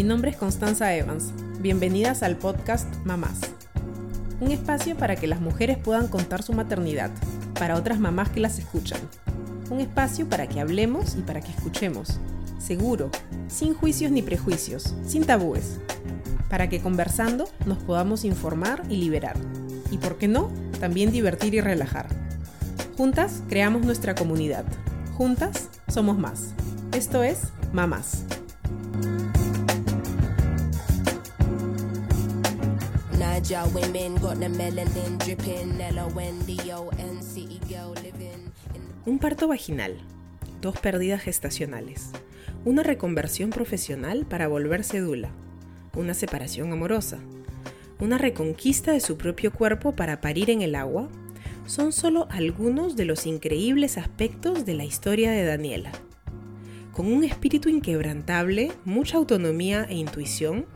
Mi nombre es Constanza Evans. Bienvenidas al podcast Mamás. Un espacio para que las mujeres puedan contar su maternidad, para otras mamás que las escuchan. Un espacio para que hablemos y para que escuchemos. Seguro, sin juicios ni prejuicios, sin tabúes. Para que conversando nos podamos informar y liberar. Y por qué no, también divertir y relajar. Juntas creamos nuestra comunidad. Juntas somos más. Esto es Mamás. Un parto vaginal, dos pérdidas gestacionales, una reconversión profesional para volverse dula, una separación amorosa, una reconquista de su propio cuerpo para parir en el agua, son solo algunos de los increíbles aspectos de la historia de Daniela. Con un espíritu inquebrantable, mucha autonomía e intuición,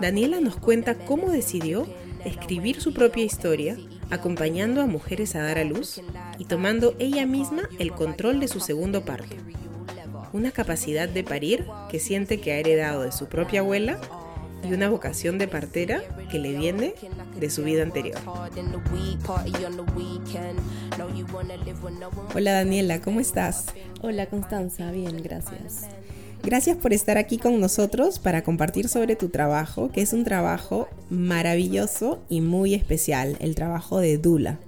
Daniela nos cuenta cómo decidió escribir su propia historia, acompañando a mujeres a dar a luz y tomando ella misma el control de su segundo parto. Una capacidad de parir que siente que ha heredado de su propia abuela y una vocación de partera que le viene de su vida anterior. Hola Daniela, ¿cómo estás? Hola Constanza, bien, gracias. Gracias por estar aquí con nosotros para compartir sobre tu trabajo, que es un trabajo maravilloso y muy especial, el trabajo de Dula.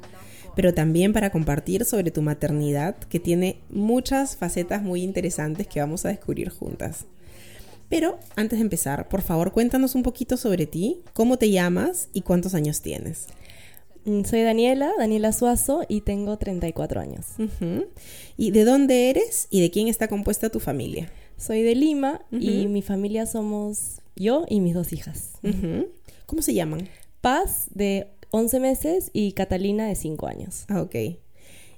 Pero también para compartir sobre tu maternidad, que tiene muchas facetas muy interesantes que vamos a descubrir juntas. Pero antes de empezar, por favor, cuéntanos un poquito sobre ti, cómo te llamas y cuántos años tienes. Mm, soy Daniela, Daniela Suazo, y tengo 34 años. ¿Y de dónde eres y de quién está compuesta tu familia? Soy de Lima y mi familia somos yo y mis dos hijas. ¿Cómo se llaman? Paz, de 11 meses, y Catalina, de 5 años. Ah, ok.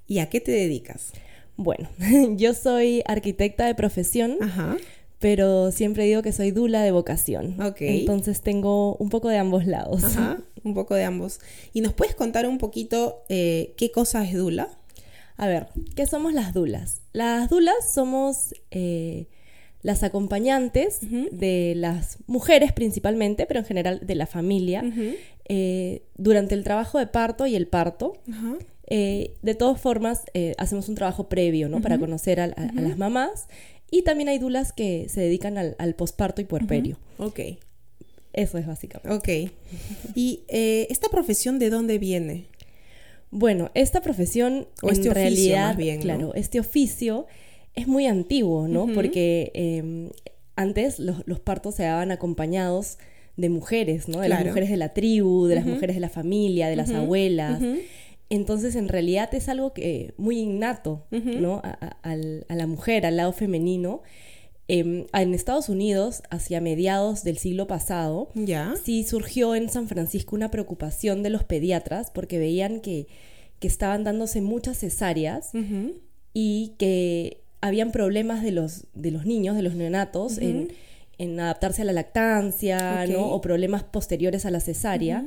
¿Y a qué te dedicas? Bueno, yo soy arquitecta de profesión. Ajá pero siempre digo que soy dula de vocación. Ok. Entonces tengo un poco de ambos lados. Ajá, un poco de ambos. ¿Y nos puedes contar un poquito eh, qué cosa es dula? A ver, ¿qué somos las dulas? Las dulas somos eh, las acompañantes de las mujeres principalmente, pero en general de la familia, eh, durante el trabajo de parto y el parto. de todas formas, hacemos un trabajo previo, ¿no? Para conocer a, las mamás y también hay dulas que se dedican al, posparto y puerperio. Ok. Eso es básicamente. Ok. ¿Y eh, esta profesión de dónde viene? Bueno, esta profesión o este en realidad, bien, claro, este oficio es muy antiguo, ¿no? Porque em, antes los, partos se daban acompañados de mujeres, ¿no? De las mujeres de la tribu, de las mujeres de la familia, de las abuelas. Entonces, en realidad es algo que muy innato, ¿no? A, la mujer, al lado femenino. Em, en Estados Unidos, hacia mediados del siglo pasado, ¿Ya? sí surgió en San Francisco una preocupación de los pediatras porque veían que, estaban dándose muchas cesáreas y que habían problemas de los, de los niños, de los neonatos, en, adaptarse a la lactancia, ¿no? O problemas posteriores a la cesárea.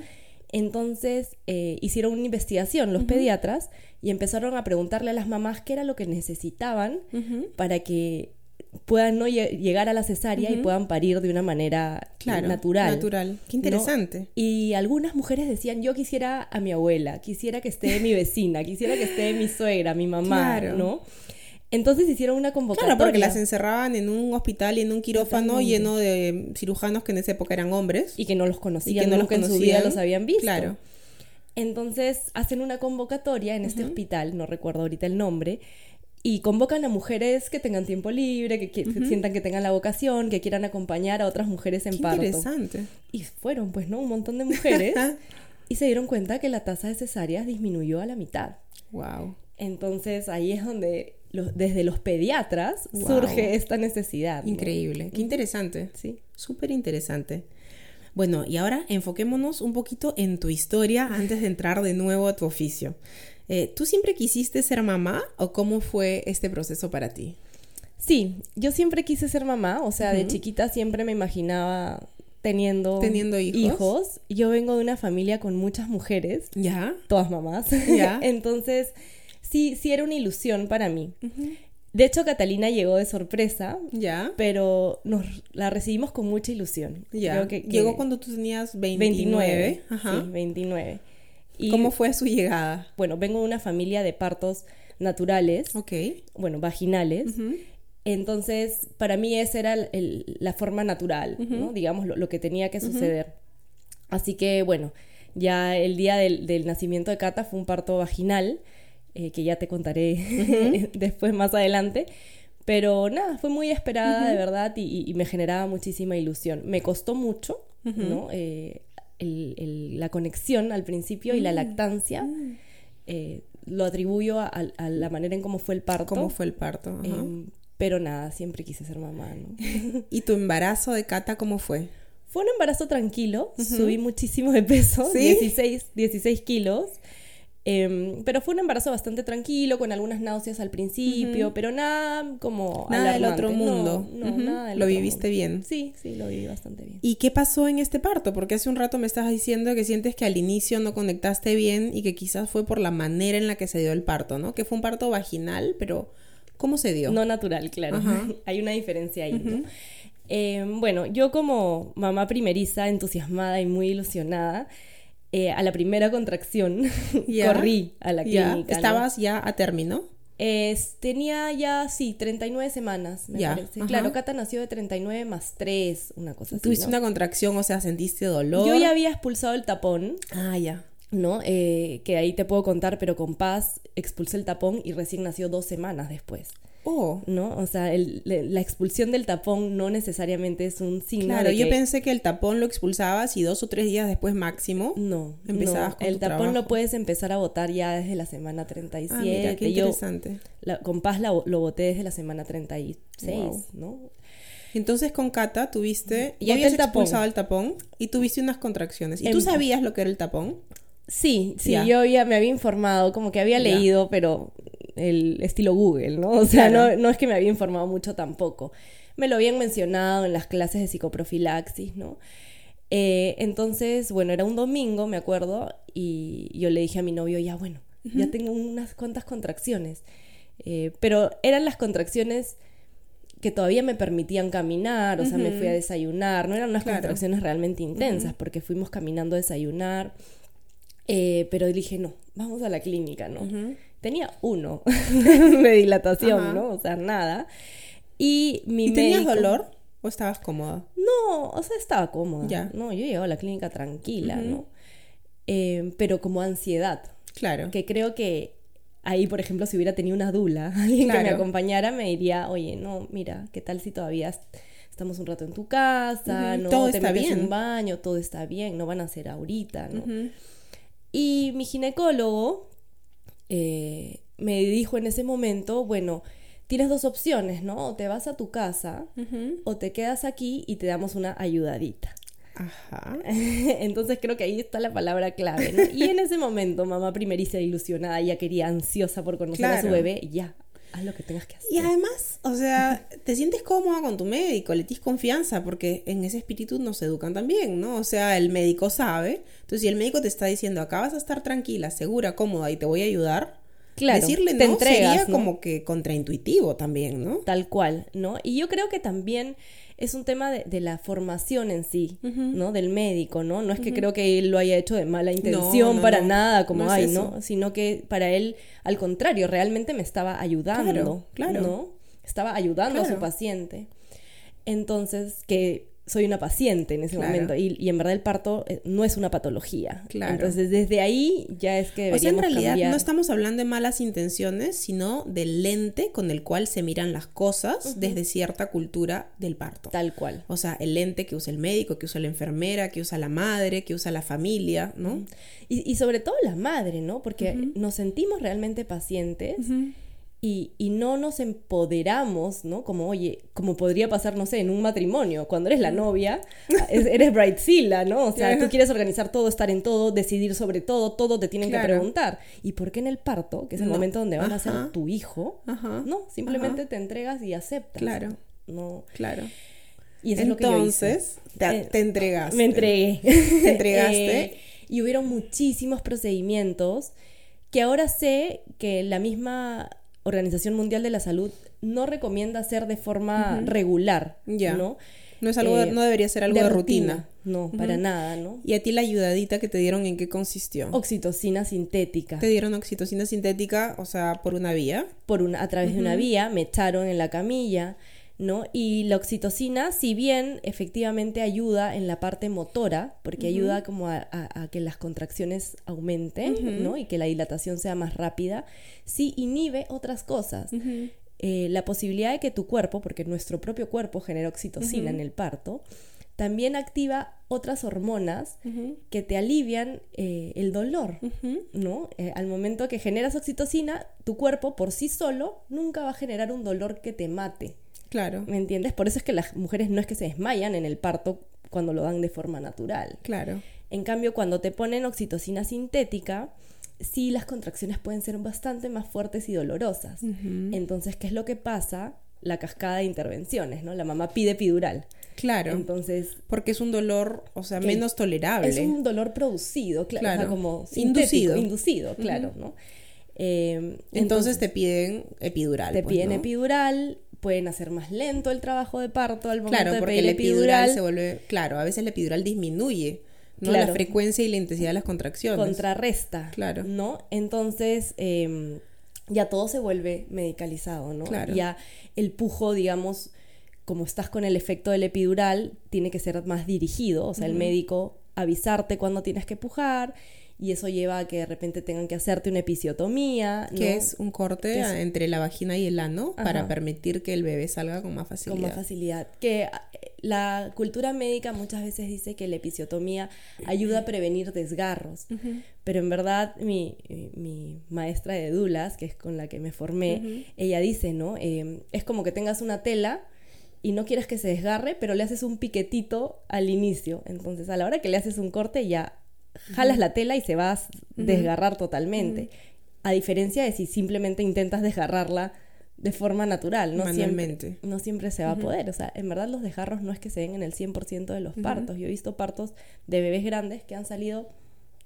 Entonces eh, hicieron una investigación los pediatras y empezaron a preguntarle a las mamás qué era lo que necesitaban para que puedan no llegar a la cesárea y puedan parir de una manera natural. Natural. Qué interesante. Y algunas mujeres decían, yo quisiera a mi abuela, quisiera que esté mi vecina, quisiera que esté mi suegra, mi mamá, ¿no? Entonces hicieron una convocatoria. Claro, porque las encerraban en un hospital y en un quirófano lleno de cirujanos que en esa época eran hombres. Y que no los conocían, y que no los conocían. en su vida los habían visto. Claro. Entonces hacen una convocatoria en este hospital, no recuerdo ahorita el nombre, y convocan a mujeres que tengan tiempo libre, que, sientan que tengan la vocación, que quieran acompañar a otras mujeres en Qué parto. Interesante. Y fueron, pues, ¿no? Un montón de mujeres. y se dieron cuenta que la tasa de cesáreas disminuyó a la mitad. Wow. Entonces ahí es donde desde los pediatras surge esta necesidad. Increíble, qué interesante. Sí. Súper interesante. Bueno, y ahora enfoquémonos un poquito en tu historia antes de entrar de nuevo a tu oficio. Eh, ¿Tú siempre quisiste ser mamá o cómo fue este proceso para ti? Sí, yo siempre quise ser mamá, o sea, de chiquita siempre me imaginaba teniendo, teniendo hijos. hijos. Yo vengo de una familia con muchas mujeres, ya, todas mamás, ya. Entonces, sí, sí era una ilusión para mí. De hecho, Catalina llegó de sorpresa, ya. pero nos la recibimos con mucha ilusión. Ya. que, llegó cuando tú tenías 29. Ajá. Sí, 29. Y, ¿Cómo fue su llegada? Bueno, vengo de una familia de partos naturales. Ok. Bueno, vaginales. Entonces, para mí esa era la forma natural, ¿no? Digamos, lo, que tenía que suceder. Así que, bueno, ya el día del, nacimiento de Cata fue un parto vaginal, eh, que ya te contaré después más adelante. Pero nada, fue muy esperada de verdad y, me generaba muchísima ilusión. Me costó mucho, ¿no? Eh, la conexión al principio y la mm. lactancia. Mm. Eh, lo atribuyo a, la manera en cómo fue el parto. ¿Cómo fue el parto? Em, pero nada, siempre quise ser mamá, ¿no? ¿Y tu embarazo de Cata cómo fue? Fue un embarazo tranquilo, subí muchísimo de peso, 16, 16 kilos. Em, pero fue un embarazo bastante tranquilo, con algunas náuseas al principio, pero nada como. Nada del otro mundo. No, nada del ¿Lo viviste bien? Sí, sí, lo viví bastante bien. ¿Y qué pasó en este parto? Porque hace un rato me estabas diciendo que sientes que al inicio no conectaste bien y que quizás fue por la manera en la que se dio el parto, ¿no? Que fue un parto vaginal, pero ¿cómo se dio? No natural, claro. Hay una diferencia ahí, ¿no? Em, bueno, yo como mamá primeriza, entusiasmada y muy ilusionada, eh, a la primera contracción corrí a la clínica. ¿Estabas ya a término? tenía ya, sí, 39 semanas, me parece. Claro, Cata nació de 39 más 3, una cosa así. ¿Tuviste una contracción, o sea, sentiste dolor? Yo ya había expulsado el tapón. Ah, ya. ¿no? Eh, que ahí te puedo contar, pero con paz expulsé el tapón y recién nació dos semanas después. Oh. ¿No? O sea, la expulsión del tapón no necesariamente es un signo claro, de yo pensé que el tapón lo expulsabas y dos o tres días después máximo no, empezabas no. El tapón lo puedes empezar a botar ya desde la semana 37. Ah, mira, qué interesante. con paz lo boté desde la semana 36, ¿no? Entonces con Cata tuviste, ya habías expulsado el tapón y tuviste unas contracciones. ¿Y tú sabías lo que era el tapón? Sí, sí, yo ya me había informado, como que había leído, pero el estilo Google, ¿no? O sea, no, no es que me había informado mucho tampoco. Me lo habían mencionado en las clases de psicoprofilaxis, ¿no? Eh, entonces, bueno, era un domingo, me acuerdo, y yo le dije a mi novio, ya bueno, ya tengo unas cuantas contracciones. Eh, pero eran las contracciones que todavía me permitían caminar, o sea, me fui a desayunar, no eran unas contracciones realmente intensas, porque fuimos caminando a desayunar, eh, pero dije, no, vamos a la clínica, ¿no? Tenía uno de dilatación, ¿no? O sea, nada. Y mi ¿Y tenías dolor o estabas cómoda? No, o sea, estaba cómoda. Ya. No, yo llegaba a la clínica tranquila, ¿no? Eh, pero como ansiedad. Claro. Que creo que ahí, por ejemplo, si hubiera tenido una dula, alguien que me acompañara, me diría, oye, no, mira, ¿qué tal si todavía estamos un rato en tu casa, no todo te está metes bien. un baño, todo está bien, no van a ser ahorita, ¿no? Y mi ginecólogo, eh, me dijo en ese momento, bueno, tienes dos opciones, ¿no? O te vas a tu casa o te quedas aquí y te damos una ayudadita. Ajá. Entonces creo que ahí está la palabra clave, ¿no? Y en ese momento, mamá primeriza ilusionada, ya quería ansiosa por conocer a su bebé, ya, haz lo que tengas que hacer. Y además, o sea, te sientes cómoda con tu médico, le tienes confianza, porque en ese espíritu nos educan también, ¿no? O sea, el médico sabe. Entonces, si el médico te está diciendo, acá vas a estar tranquila, segura, cómoda y te voy a ayudar, claro, decirle te no entregas, sería como que contraintuitivo también, ¿no? Tal cual, ¿no? Y yo creo que también es un tema de, la formación en sí, ¿no? Del médico, ¿no? No es que creo que él lo haya hecho de mala intención para nada, como hay, ¿no? Sino que para él, al contrario, realmente me estaba ayudando, claro, ¿no? Estaba ayudando a su paciente. Entonces, que soy una paciente en ese momento y, en verdad el parto eh, no es una patología. Claro. Entonces desde ahí ya es que deberíamos O sea, en realidad no estamos hablando de malas intenciones, sino del lente con el cual se miran las cosas desde cierta cultura del parto. Tal cual. O sea, el lente que usa el médico, que usa la enfermera, que usa la madre, que usa la familia, ¿no? y, sobre todo la madre, ¿no? Porque nos sentimos realmente pacientes y, no nos empoderamos, ¿no? Como, oye, como podría pasar, no sé, en un matrimonio, cuando eres la novia, eres bridezilla, ¿no? O sea, tú quieres organizar todo, estar en todo, decidir sobre todo, todo te tienen que preguntar. ¿Y por qué en el parto, que es el momento donde van a ser tu hijo, no? Simplemente te entregas y aceptas. Claro. No. Claro. Y eso Entonces, es lo que Te, te, entregaste. Me entregué. Te entregaste. Eh, y hubieron muchísimos procedimientos que ahora sé que la misma Organización Mundial de la Salud no recomienda hacer de forma regular, ¿no? No es algo, eh, no debería ser algo de, rutina. No, para nada, ¿no? ¿Y a ti la ayudadita que te dieron en qué consistió? Oxitocina sintética. ¿Te dieron oxitocina sintética, o sea, por una vía? Por una, a través de una vía, me echaron en la camilla, ¿no? Y la oxitocina, si bien efectivamente ayuda en la parte motora, porque ayuda como a, que las contracciones aumenten, ¿no? Y que la dilatación sea más rápida, sí inhibe otras cosas. Eh, la posibilidad de que tu cuerpo, porque nuestro propio cuerpo genera oxitocina en el parto, también activa otras hormonas que te alivian eh, el dolor, ¿no? Eh, al momento que generas oxitocina, tu cuerpo por sí solo nunca va a generar un dolor que te mate. Claro. ¿Me entiendes? Por eso es que las mujeres no es que se desmayan en el parto cuando lo dan de forma natural. Claro. En cambio, cuando te ponen oxitocina sintética, sí las contracciones pueden ser bastante más fuertes y dolorosas. Entonces, ¿qué es lo que pasa? La cascada de intervenciones, ¿no? La mamá pide epidural. Claro. Entonces. Porque es un dolor, o sea, menos tolerable. Es un dolor producido, claro. como inducido. Inducido, claro, ¿no? Eh, entonces, te piden epidural. Te pues, piden epidural, pueden hacer más lento el trabajo de parto al momento claro, porque el epidural, se vuelve, claro, a veces la epidural disminuye ¿no? la frecuencia y la intensidad de las contracciones. Contrarresta. Claro. ¿No? Entonces, em, ya todo se vuelve medicalizado, ¿no? Claro. Ya el pujo, digamos, como estás con el efecto del epidural, tiene que ser más dirigido, o sea, el médico avisarte cuando tienes que pujar y eso lleva a que de repente tengan que hacerte una episiotomía. Que es un corte entre la vagina y el ano para permitir que el bebé salga con más facilidad. Con más facilidad. Que eh, la cultura médica muchas veces dice que la episiotomía ayuda a prevenir desgarros, pero en verdad mi, mi, maestra de dulas, que es con la que me formé, ella dice, ¿no? Eh, es como que tengas una tela y no quieres que se desgarre, pero le haces un piquetito al inicio. Entonces, a la hora que le haces un corte, ya jalas la tela y se va a desgarrar totalmente. A diferencia de si simplemente intentas desgarrarla de forma natural, no siempre, no siempre se va a poder. O sea, en verdad los desgarros no es que se den en el 100% de los partos. Yo he visto partos de bebés grandes que han salido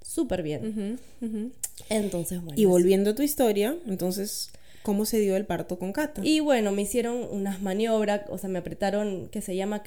súper bien. Entonces, bueno. Y volviendo a tu historia, entonces, ¿cómo se dio el parto con Cata? Y bueno, me hicieron unas maniobras, o sea, me apretaron, que se llama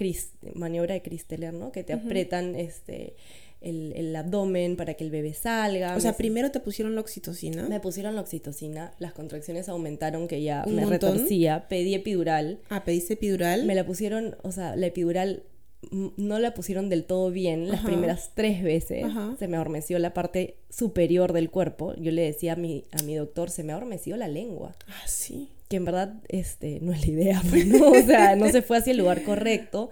maniobra de Cristeler, ¿no? Que te apretan, este el, abdomen para que el bebé salga. O sea, primero te pusieron la oxitocina. Me pusieron la oxitocina, las contracciones aumentaron que ya me retorcía, pedí epidural. Ah, pediste epidural. Me la pusieron, o sea, la epidural no la pusieron del todo bien las primeras tres veces. Se me adormeció la parte superior del cuerpo. Yo le decía a mi, a mi doctor, se me adormeció la lengua. Ah, sí. Que en verdad este, no es la idea, pues, ¿no? o sea, no se fue hacia el lugar correcto.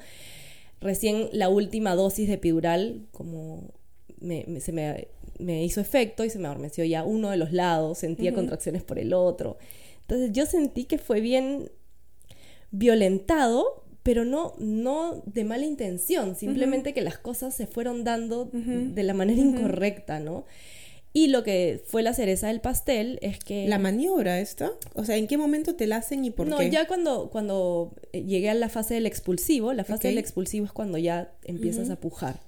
Recién la última dosis de epidural, como se me, hizo efecto y se me adormeció ya uno de los lados, sentía contracciones por el otro. Entonces yo sentí que fue bien violentado, pero no, no de mala intención, simplemente que las cosas se fueron dando de la manera incorrecta, ¿no? Y lo que fue la cereza del pastel es que... ¿La maniobra esta? O sea, ¿en qué momento te la hacen y por qué? No, ya cuando, cuando eh, llegué a la fase del expulsivo, la fase del expulsivo es cuando ya empiezas a pujar,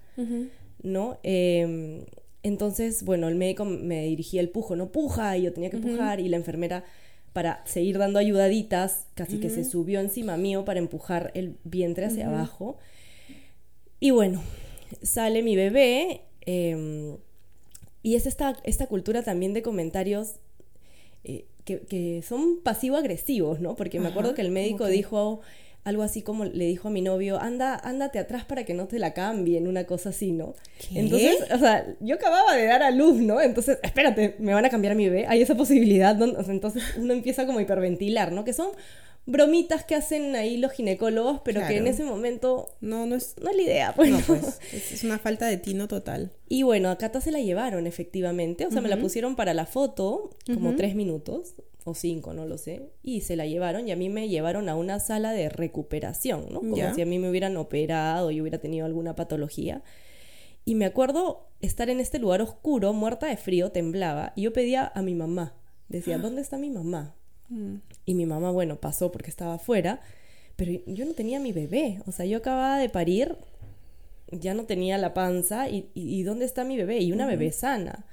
¿no? Em, entonces, bueno, el médico me dirigía el pujo, no puja, y yo tenía que pujar, y la enfermera, para seguir dando ayudaditas, casi que se subió encima mío para empujar el vientre hacia abajo. Y bueno, sale mi bebé. Eh, y es esta, esta cultura también de comentarios eh, que, son pasivo-agresivos, ¿no? Porque me acuerdo que el médico dijo algo así como le dijo a mi novio, anda, ándate atrás para que no te la cambien, una cosa así, ¿no? Entonces, o sea, yo acababa de dar a luz, ¿no? Entonces, espérate, me van a cambiar a mi bebé, hay esa posibilidad, entonces uno empieza como a hiperventilar, ¿no? Que son bromitas que hacen ahí los ginecólogos, pero que en ese momento no, no, es, no es la idea. Pues, no, pues es, una falta de tino total. Y bueno, a Cata se la llevaron efectivamente, o sea, me la pusieron para la foto como tres minutos o cinco, no lo sé, y se la llevaron y a mí me llevaron a una sala de recuperación, ¿no? Como si a mí me hubieran operado y hubiera tenido alguna patología. Y me acuerdo estar en este lugar oscuro, muerta de frío, temblaba, y yo pedía a mi mamá. Decía, ¿dónde está mi mamá? Mm. Y mi mamá, bueno, pasó porque estaba afuera, pero yo no tenía mi bebé. O sea, yo acababa de parir, ya no tenía la panza, y, y, ¿dónde está mi bebé? Y una bebé sana.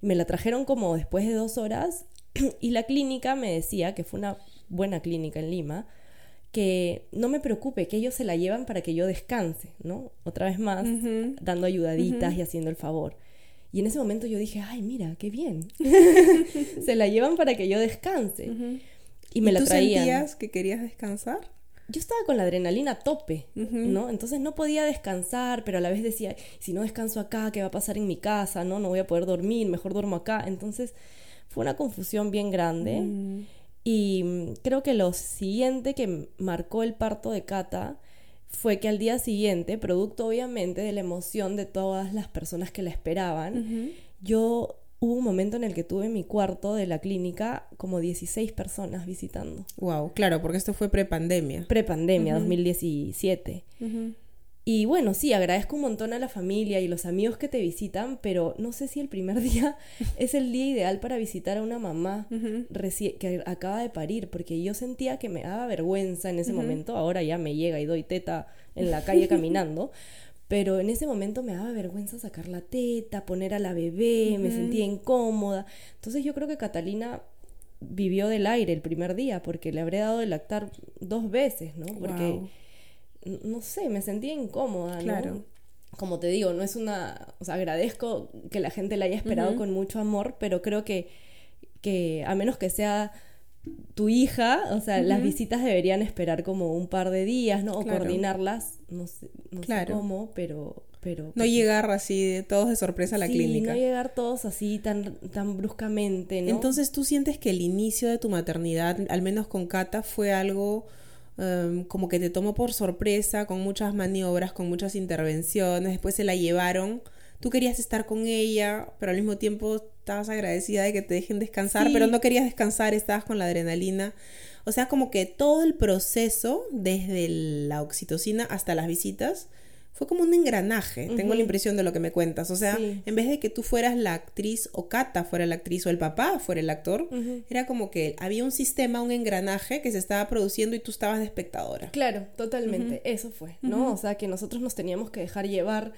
Me la trajeron como después de dos horas, y la clínica me decía, que fue una buena clínica en Lima, que no me preocupe, que ellos se la llevan para que yo descanse, ¿no? Otra vez más, dando ayudaditas y haciendo el favor. Y en ese momento yo dije, ay, mira, qué bien. se la llevan para que yo descanse. Y me la traían. sentías que querías descansar? Yo estaba con la adrenalina a tope, ¿no? Entonces no podía descansar, pero a la vez decía, si no descanso acá, ¿qué va a pasar en mi casa? No, no voy a poder dormir, mejor duermo acá. Entonces fue una confusión bien grande. Y mm, creo que lo siguiente que marcó el parto de Cata fue que al día siguiente, producto obviamente de la emoción de todas las personas que la esperaban, yo hubo un momento en el que tuve en mi cuarto de la clínica como 16 personas visitando. Wow, claro, porque esto fue prepandemia. Prepandemia, 2017. Y bueno, sí, agradezco un montón a la familia y los amigos que te visitan, pero no sé si el primer día es el día ideal para visitar a una mamá que acaba de parir, porque yo sentía que me daba vergüenza en ese momento, ahora ya me llega y doy teta en la calle caminando, pero en ese momento me daba vergüenza sacar la teta, poner a la bebé, me sentía incómoda. Entonces yo creo que Catalina vivió del aire el primer día, porque le habré dado de lactar dos veces, ¿no? Porque no sé, me sentía incómoda, ¿no? Claro. Como te digo, no es una, o sea, agradezco que la gente la haya esperado con mucho amor, pero creo que, que a menos que sea tu hija, o sea, las visitas deberían esperar como un par de días, ¿no? O coordinarlas, no sé, no sé cómo, pero, pero... No pues llegar así de todos de sorpresa a la clínica. no llegar todos así tan, tan bruscamente, ¿no? Entonces, ¿tú sientes que el inicio de tu maternidad, al menos con Cata, fue algo Em, como que te tomó por sorpresa, con muchas maniobras, con muchas intervenciones, después se la llevaron, tú querías estar con ella, pero al mismo tiempo estabas agradecida de que te dejen descansar, pero no querías descansar, estabas con la adrenalina. O sea, como que todo el proceso, desde la oxitocina hasta las visitas, fue como un engranaje, tengo la impresión de lo que me cuentas. O sea, en vez de que tú fueras la actriz o Cata fuera la actriz o el papá fuera el actor, era como que había un sistema, un engranaje que se estaba produciendo y tú estabas de espectadora. Claro, totalmente, eso fue, ¿no? O sea, que nosotros nos teníamos que dejar llevar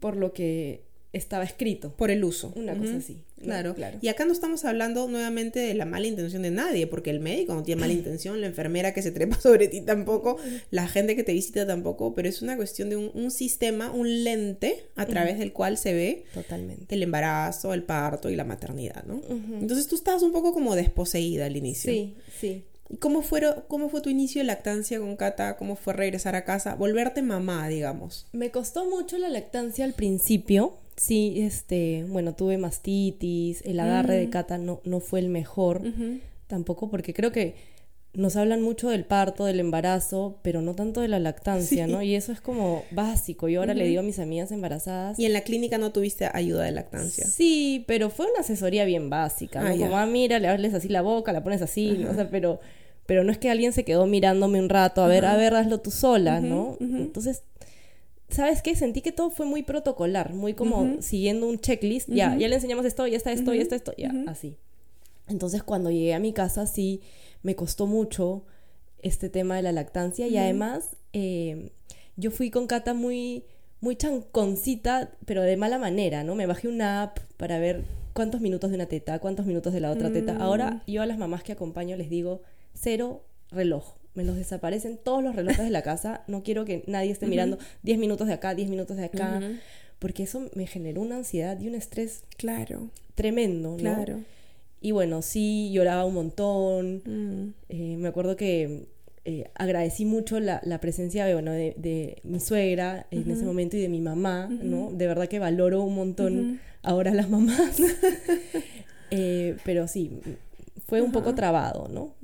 por lo que estaba escrito. Por el uso. Una cosa así. Claro, claro. Y acá no estamos hablando nuevamente de la mala intención de nadie, porque el médico no tiene mala intención, la enfermera que se trepa sobre ti tampoco, la gente que te visita tampoco, pero es una cuestión de un, sistema, un lente a través del cual se ve Totalmente. el embarazo, el parto y la maternidad, ¿no? Entonces tú estabas un poco como desposeída al inicio. Sí, sí. ¿Cómo, ¿Cómo fue tu inicio de lactancia con Cata? ¿Cómo fue regresar a casa? Volverte mamá, digamos. Me costó mucho la lactancia al principio Sí, este, bueno, tuve mastitis, el agarre de mm. Cata no, no fue el mejor, tampoco porque creo que nos hablan mucho del parto, del embarazo, pero no tanto de la lactancia, ¿no? Y eso es como básico. Yo ahora le digo a mis amigas embarazadas. ¿Y en la clínica no tuviste ayuda de lactancia? Sí, pero fue una asesoría bien básica, ¿no? Ah, como, ah, mira, le hables así la boca, la pones así, o sea, pero, pero no es que alguien se quedó mirándome un rato, a ver, a ver, hazlo tú sola, ¿no? Entonces ¿sabes qué? Sentí que todo fue muy protocolar, muy como siguiendo un checklist. Ya, ya le enseñamos esto, ya está esto, ya está esto, ya, así. Entonces, cuando llegué a mi casa, sí, me costó mucho este tema de la lactancia y además eh, yo fui con Cata muy, muy chanconcita, pero de mala manera, ¿no? Me bajé una app para ver cuántos minutos de una teta, cuántos minutos de la otra teta. Ahora mm. yo a las mamás que acompaño les digo cero reloj me los desaparecen todos los relojes de la casa, no quiero que nadie esté mirando 10 minutos de acá, 10 minutos de acá, porque eso me generó una ansiedad y un estrés claro. tremendo, ¿no? Claro. Y bueno, sí, lloraba un montón, mm. eh, me acuerdo que eh, agradecí mucho la, presencia de, bueno, de, mi suegra en ese momento y de mi mamá, ¿no? De verdad que valoro un montón ahora las mamás. Eh, pero sí, fue un poco trabado, ¿no?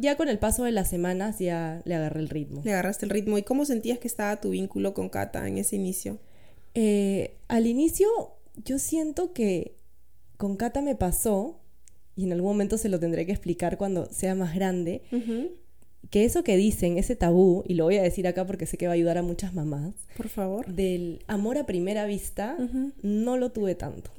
Ya con el paso de las semanas ya le agarré el ritmo. Le agarraste el ritmo. ¿Y cómo sentías que estaba tu vínculo con Cata en ese inicio? Eh, al inicio yo siento que con Cata me pasó, y en algún momento se lo tendré que explicar cuando sea más grande, que eso que dicen, ese tabú, y lo voy a decir acá porque sé que va a ayudar a muchas mamás. Por favor. Del amor a primera vista, no lo tuve tanto.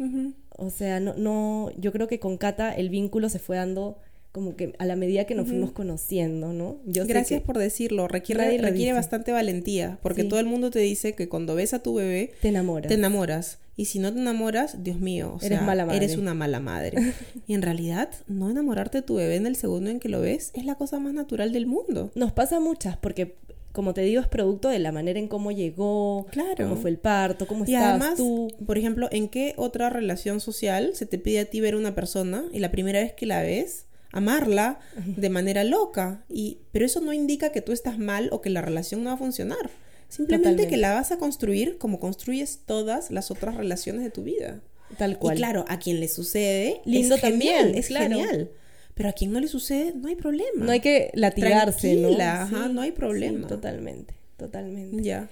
O sea, no, no, yo creo que con Cata el vínculo se fue dando como que a la medida que nos fuimos conociendo, ¿no? Yo Gracias por decirlo, requiere, requiere bastante valentía, porque todo el mundo te dice que cuando ves a tu bebé, te enamoras. Te enamoras. Y si no te enamoras, Dios mío, eres, mala madre. eres una mala madre. y en realidad, no enamorarte de tu bebé en el segundo en que lo ves es la cosa más natural del mundo. Nos pasa muchas, porque como te digo, es producto de la manera en cómo llegó, claro. cómo fue el parto, cómo y estabas tú. Por ejemplo, ¿en qué otra relación social se te pide a ti ver una persona y la primera vez que la ves amarla de manera loca. Y, pero eso no indica que tú estás mal o que la relación no va a funcionar. Simplemente que la vas a construir como construyes todas las otras relaciones de tu vida. Tal cual. Y claro, a quien le sucede, lindo es también, genial, es genial. Pero a quien no le sucede, no hay problema. No hay que latigarse, ¿no? Ajá, no hay problema. totalmente, totalmente. Ya.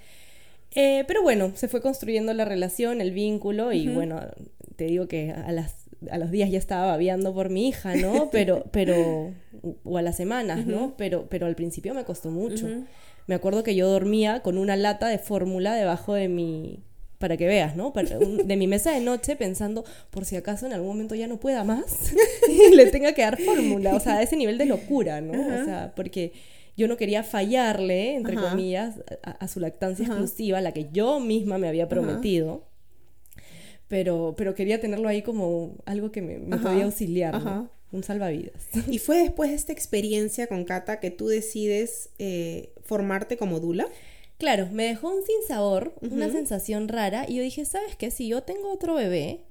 Eh, pero bueno, se fue construyendo la relación, el vínculo, y bueno, te digo que a las a los días ya estaba babeando por mi hija, ¿no? Pero, pero, o a las semanas, ¿no? Pero, pero al principio me costó mucho. Me acuerdo que yo dormía con una lata de fórmula debajo de mi, para que veas, ¿no? de mi mesa de noche pensando, por si acaso en algún momento ya no pueda más y le tenga que dar fórmula, o sea, a ese nivel de locura, ¿no? O sea, porque yo no quería fallarle, entre comillas, a, su lactancia exclusiva, la que yo misma me había prometido pero, pero quería tenerlo ahí como algo que me, podía auxiliar, un salvavidas. ¿Y fue después de esta experiencia con Cata que tú decides eh, formarte como Dula? Claro, me dejó un sinsabor, una sensación rara, y yo dije, ¿sabes qué? Si yo tengo otro bebé,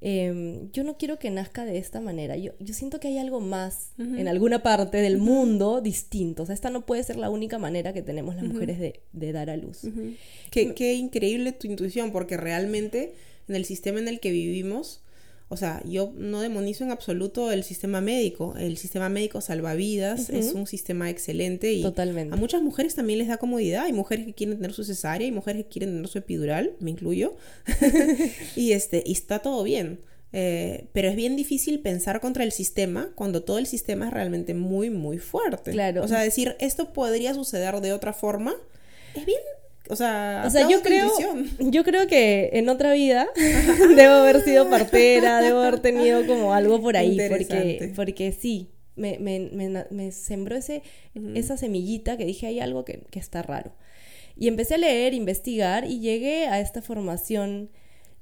em, yo no quiero que nazca de esta manera. Yo, yo siento que hay algo más en alguna parte del mundo distinto. O sea, esta no puede ser la única manera que tenemos las mujeres de, de dar a luz. Qué, qué increíble tu intuición, porque realmente en el sistema en el que vivimos, o sea, yo no demonizo en absoluto el sistema médico. El sistema médico salvavidas es un sistema excelente y Totalmente. a muchas mujeres también les da comodidad. Hay mujeres que quieren tener su cesárea, hay mujeres que quieren tener su epidural, me incluyo. y este, y está todo bien. Eh, pero es bien difícil pensar contra el sistema cuando todo el sistema es realmente muy, muy fuerte. Claro. O sea, decir esto podría suceder de otra forma es bien o sea, yo creo, yo creo que en otra vida debo haber sido partera, debo haber tenido como algo por ahí, porque, porque sí, me, me, me, sembró ese, esa semillita que dije, hay algo que, que, está raro. Y empecé a leer, investigar y llegué a esta formación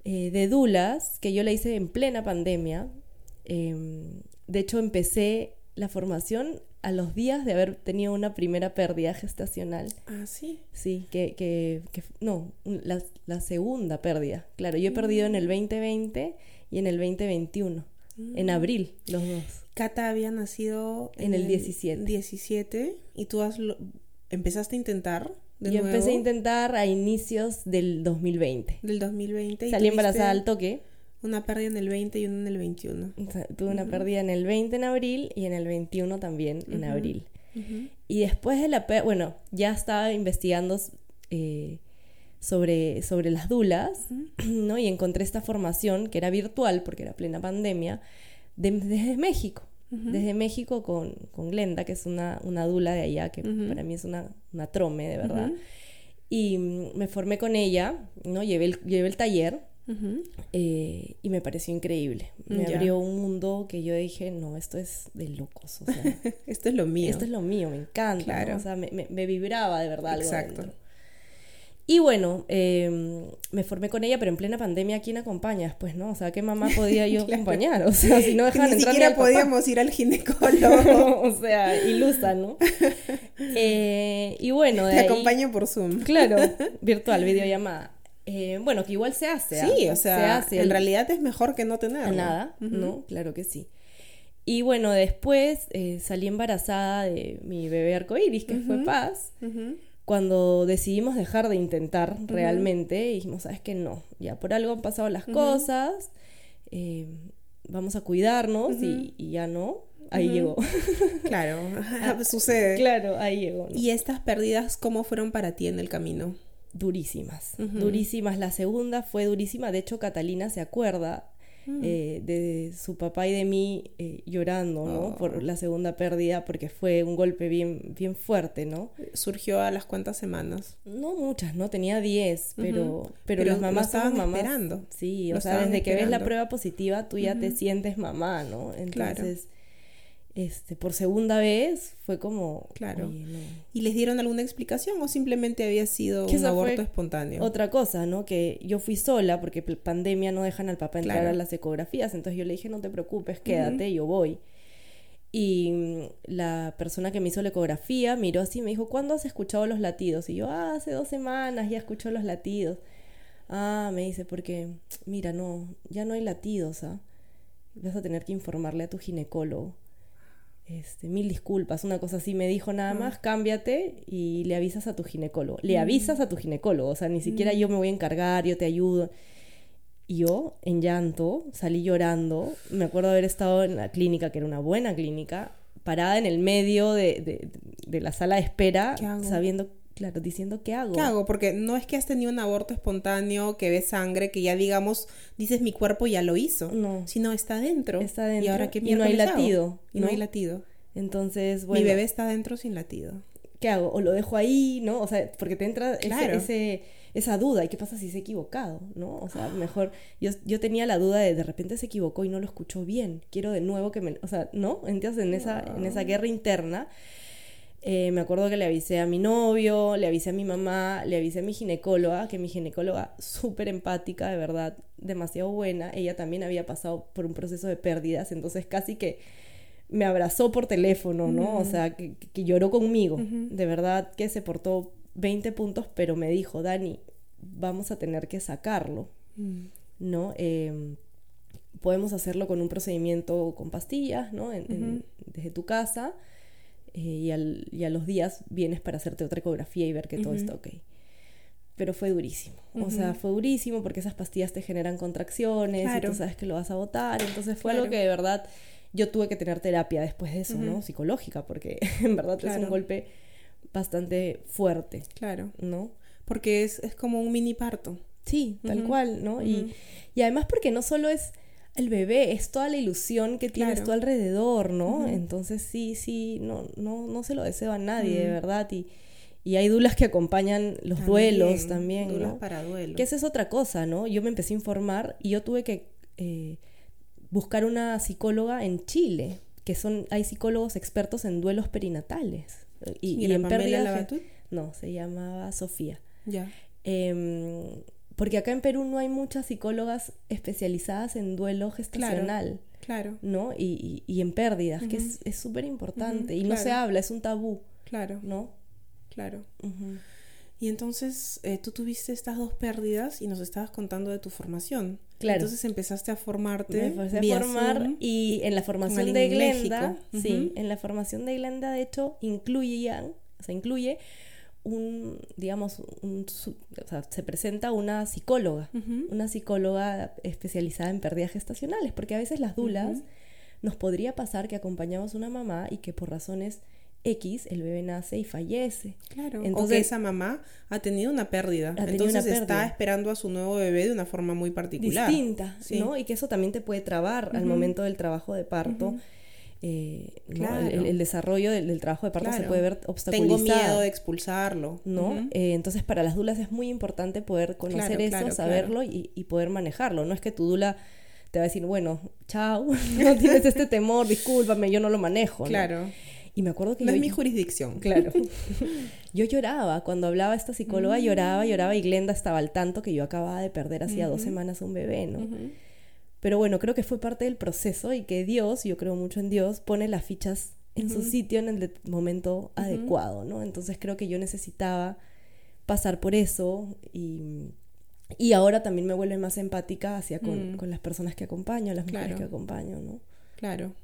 eh, de dulas que yo la hice en plena pandemia. Em, de hecho, empecé la formación a los días de haber tenido una primera pérdida gestacional. Ah, sí. Sí, que, que, que no, la, la, segunda pérdida. Claro, yo he perdido en el 2020 y en el 2021. En mm. abril, los dos. Cata había nacido en, el 17. 17 y tú has empezaste a intentar de Yo empecé a intentar a inicios del 2020. Del 2020. Salí embarazada al toque. Una pérdida en el 20 y una en el 21. tuve una pérdida en el 20 en abril y en el 21 también en abril. Y después de la pérdida, bueno, ya estaba investigando eh, sobre, sobre las dulas, ¿no? Y encontré esta formación que era virtual, porque era plena pandemia, desde México. Desde México con, con, Glenda, que es una, una dula de allá, que para mí es una, una trome, de verdad. Y mm, me formé con ella, ¿no? Llevé el, llevé el taller eh, y me pareció increíble. Me abrió un mundo que yo dije, no, esto es de locos. esto es lo mío. Esto es lo mío, me encanta. O sea, me, me, vibraba de verdad. Exacto. y bueno, em, me formé con ella, pero en plena pandemia, ¿quién acompaña Pues ¿no? O sea, ¿qué mamá podía yo acompañar? O sea, si no dejaban Ni siquiera podíamos ir al ginecólogo. o sea, ilusa, ¿no? Eh, y bueno, de Te acompaño por Zoom. Claro, virtual, videollamada. Eh, bueno, que igual se hace. Sí, ¿ah? o sea, en realidad es mejor que no tener Nada, ¿no? Claro que sí. Y bueno, después eh, salí embarazada de mi bebé arcoíris, que fue Paz. Cuando decidimos dejar de intentar realmente, dijimos, ¿sabes qué? No, ya por algo han pasado las cosas, eh, vamos a cuidarnos y, ya no. Ahí llegó. Claro, sucede. Claro, ahí llegó. ¿Y estas pérdidas cómo fueron para ti en el camino? Durísimas, durísimas. La segunda fue durísima, de hecho Catalina se acuerda mm. eh, de su papá y de mí eh, llorando, ¿no? Oh. Por la segunda pérdida, porque fue un golpe bien, bien fuerte, ¿no? Surgió a las cuantas semanas. No muchas, ¿no? Tenía 10, pero, pero, las mamás estaban mamás. esperando. Sí, o sea, desde que ves la prueba positiva, tú ya te sientes mamá, ¿no? Entonces... este, por segunda vez, fue como... Claro. ¿Y les dieron alguna explicación o simplemente había sido un aborto espontáneo? Otra cosa, ¿no? Que yo fui sola porque pandemia no dejan al papá entrar a las ecografías, entonces yo le dije, no te preocupes, quédate, yo voy. Y mm, la persona que me hizo la ecografía miró así y me dijo, ¿cuándo has escuchado los latidos? Y yo, ah, hace dos semanas ya escucho los latidos. Ah, me dice, porque, mira, no, ya no hay latidos, ¿ah? Vas a tener que informarle a tu ginecólogo. Este, mil disculpas, una cosa así me dijo nada más, cámbiate y le avisas a tu ginecólogo. Le mm. avisas a tu ginecólogo, o sea, ni siquiera mm. yo me voy a encargar, yo te ayudo. Y yo, en llanto, salí llorando. Me acuerdo haber estado en la clínica, que era una buena clínica, parada en el medio de, de la sala de espera, sabiendo Claro, diciendo qué hago. ¿Qué hago? Porque no es que has tenido un aborto espontáneo, que ves sangre, que ya digamos, dices mi cuerpo ya lo hizo. No. Sino está dentro. Está dentro. Y ahora qué Y no hay latido. Y no, hay latido. Entonces, bueno. Mi bebé está dentro sin latido. ¿Qué hago? O lo dejo ahí, ¿no? O sea, porque te entra ese, esa duda. ¿Y qué pasa si se ha equivocado? ¿No? O sea, mejor. Yo, yo tenía la duda de de repente se equivocó y no lo escuchó bien. Quiero de nuevo que me. O sea, ¿no? Entiendes, en esa, en esa guerra interna. Eh, me acuerdo que le avisé a mi novio, le avisé a mi mamá, le avisé a mi ginecóloga, que mi ginecóloga súper empática, de verdad, demasiado buena. Ella también había pasado por un proceso de pérdidas, entonces casi que me abrazó por teléfono, ¿no? O sea, que, lloró conmigo. De verdad que se portó 20 puntos, pero me dijo, Dani, vamos a tener que sacarlo, mm. ¿no? Em, podemos hacerlo con un procedimiento con pastillas, ¿no? desde tu casa eh, y, al, y, a los días vienes para hacerte otra ecografía y ver que todo está ok. Pero fue durísimo. O sea, fue durísimo porque esas pastillas te generan contracciones y tú sabes que lo vas a botar. Entonces fue algo que de verdad yo tuve que tener terapia después de eso, ¿no? Psicológica, porque en verdad es un golpe bastante fuerte. Claro. ¿No? Porque es, es como un mini parto. Sí, tal cual, ¿no? y, y además porque no solo es el bebé, es toda la ilusión que tienes tú alrededor, ¿no? Entonces sí, sí, no, no, no se lo deseo a nadie, de verdad. Y, y hay dulas que acompañan los duelos también. Dulas para duelo. Que esa es otra cosa, ¿no? Yo me empecé a informar y yo tuve que eh, buscar una psicóloga en Chile, que son, hay psicólogos expertos en duelos perinatales. Y, ¿Y, en pérdida. No, se llamaba Sofía. Ya. Em, porque acá en Perú no hay muchas psicólogas especializadas en duelo gestacional. Claro. ¿No? Y, y, en pérdidas, que es súper importante. y no se habla, es un tabú. Claro. ¿No? Claro. Y entonces eh, tú tuviste estas dos pérdidas y nos estabas contando de tu formación. Claro. Entonces empezaste a formarte. Me a formar y en la formación de Glenda, sí, en la formación de Glenda de hecho incluye, o sea, incluye un, digamos, un, o sea, se presenta una psicóloga, una psicóloga especializada en pérdidas gestacionales, porque a veces las dulas nos podría pasar que acompañamos a una mamá y que por razones X el bebé nace y fallece. Claro. Entonces, esa mamá ha tenido una pérdida. Entonces está esperando a su nuevo bebé de una forma muy particular. Distinta, ¿no? Y que eso también te puede trabar al momento del trabajo de parto. Eh, el, desarrollo del, trabajo de parto se puede ver obstaculizado. Tengo miedo de expulsarlo. ¿no? Eh, entonces, para las dulas es muy importante poder conocer eso, saberlo y, poder manejarlo. No es que tu dula te va a decir, bueno, chao, no tienes este temor, discúlpame, yo no lo manejo. Claro. Y me acuerdo que... No es mi jurisdicción. Claro. yo lloraba, cuando hablaba esta psicóloga, lloraba, lloraba y Glenda estaba al tanto que yo acababa de perder hacía dos semanas un bebé, ¿no? Pero bueno, creo que fue parte del proceso y que Dios, yo creo mucho en Dios, pone las fichas en su sitio en el momento adecuado, ¿no? Entonces creo que yo necesitaba pasar por eso y, y ahora también me vuelve más empática hacia con, mm. con las personas que acompaño, las mujeres que acompaño, ¿no? Claro.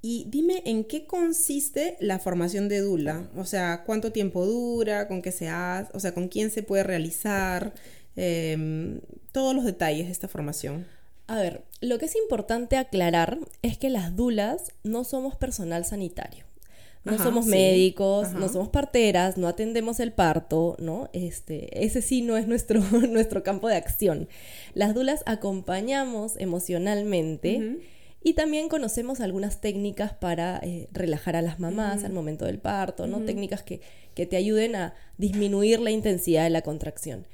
Y dime en qué consiste la formación de Dula, o sea, cuánto tiempo dura, con qué se hace, o sea, con quién se puede realizar, em, todos los detalles de esta formación. A ver, lo que es importante aclarar es que las dulas no somos personal sanitario. No somos médicos, no somos parteras, no atendemos el parto, ¿no? Este, ese sí no es nuestro, nuestro campo de acción. Las dulas acompañamos emocionalmente y también conocemos algunas técnicas para eh, relajar a las mamás al momento del parto, ¿no? Técnicas que, que te ayuden a disminuir la intensidad de la contracción.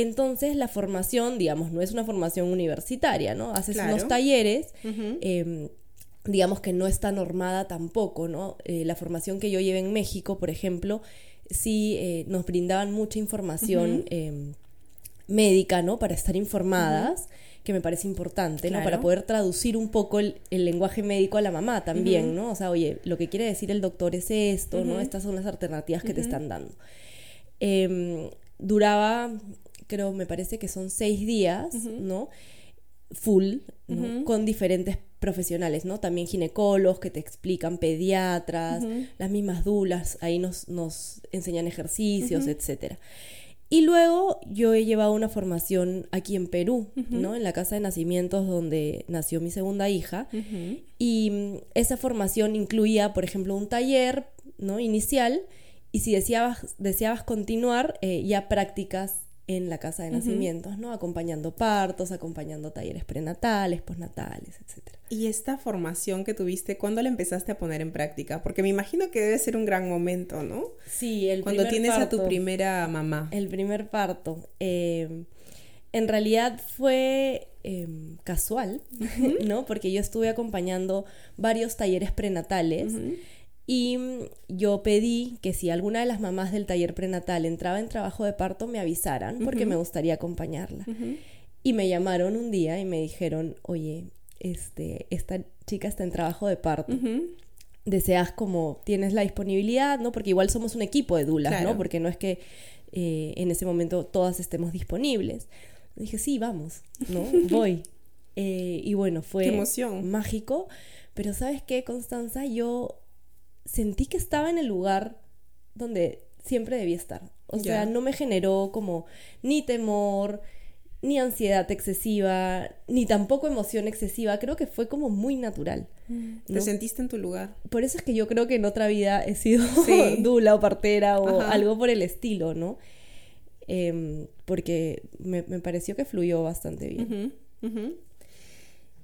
Entonces la formación, digamos, no es una formación universitaria, ¿no? Haces unos talleres em, digamos que no está normada tampoco, ¿no? Eh, la formación que yo llevé en México, por ejemplo, sí eh, nos brindaban mucha información em, médica, ¿no? Para estar informadas, que me parece importante, ¿no? Para poder traducir un poco el, lenguaje médico a la mamá también, ¿no? O sea, oye, lo que quiere decir el doctor es esto, ¿no? Estas son las alternativas que te están dando. Em, duraba, creo, me parece que son seis días, ¿no? Full, Con diferentes profesionales, ¿no? También ginecólogos que te explican, pediatras, las mismas dulas, ahí nos, nos enseñan ejercicios, etcétera. Y luego yo he llevado una formación aquí en Perú, ¿no? En la casa de nacimientos donde nació mi segunda hija. Y mm, esa formación incluía, por ejemplo, un taller, ¿no? Inicial. Y si deseabas, deseabas continuar, eh, ya prácticas en la casa de nacimientos, ¿no? Acompañando partos, acompañando talleres prenatales, postnatales, etc. ¿Y esta formación que tuviste, cuándo la empezaste a poner en práctica? Porque me imagino que debe ser un gran momento, ¿no? Sí, el Cuando tienes a tu primera mamá. El primer parto. Eh, en realidad fue em, casual, ¿no? Porque yo estuve acompañando varios talleres prenatales. Y mm, yo pedí que si alguna de las mamás del taller prenatal entraba en trabajo de parto, me avisaran porque me gustaría acompañarla. Y me llamaron un día y me dijeron, oye, este, esta chica está en trabajo de parto. Deseas como, tienes la disponibilidad, ¿no? Porque igual somos un equipo de dulas, ¿no? Porque no es que eh, en ese momento todas estemos disponibles. dije, sí, vamos, ¿no? Voy. Eh, y bueno, fue emoción. mágico. Pero ¿sabes qué, Constanza? Yo sentí que estaba en el lugar donde siempre debía estar. O sea, no me generó como ni temor, ni ansiedad excesiva, ni tampoco emoción excesiva. Creo que fue como muy natural. Mm. Te sentiste en tu lugar. Por eso es que yo creo que en otra vida he sido dula o partera o algo por el estilo, ¿no? Em, porque me, pareció que fluyó bastante bien.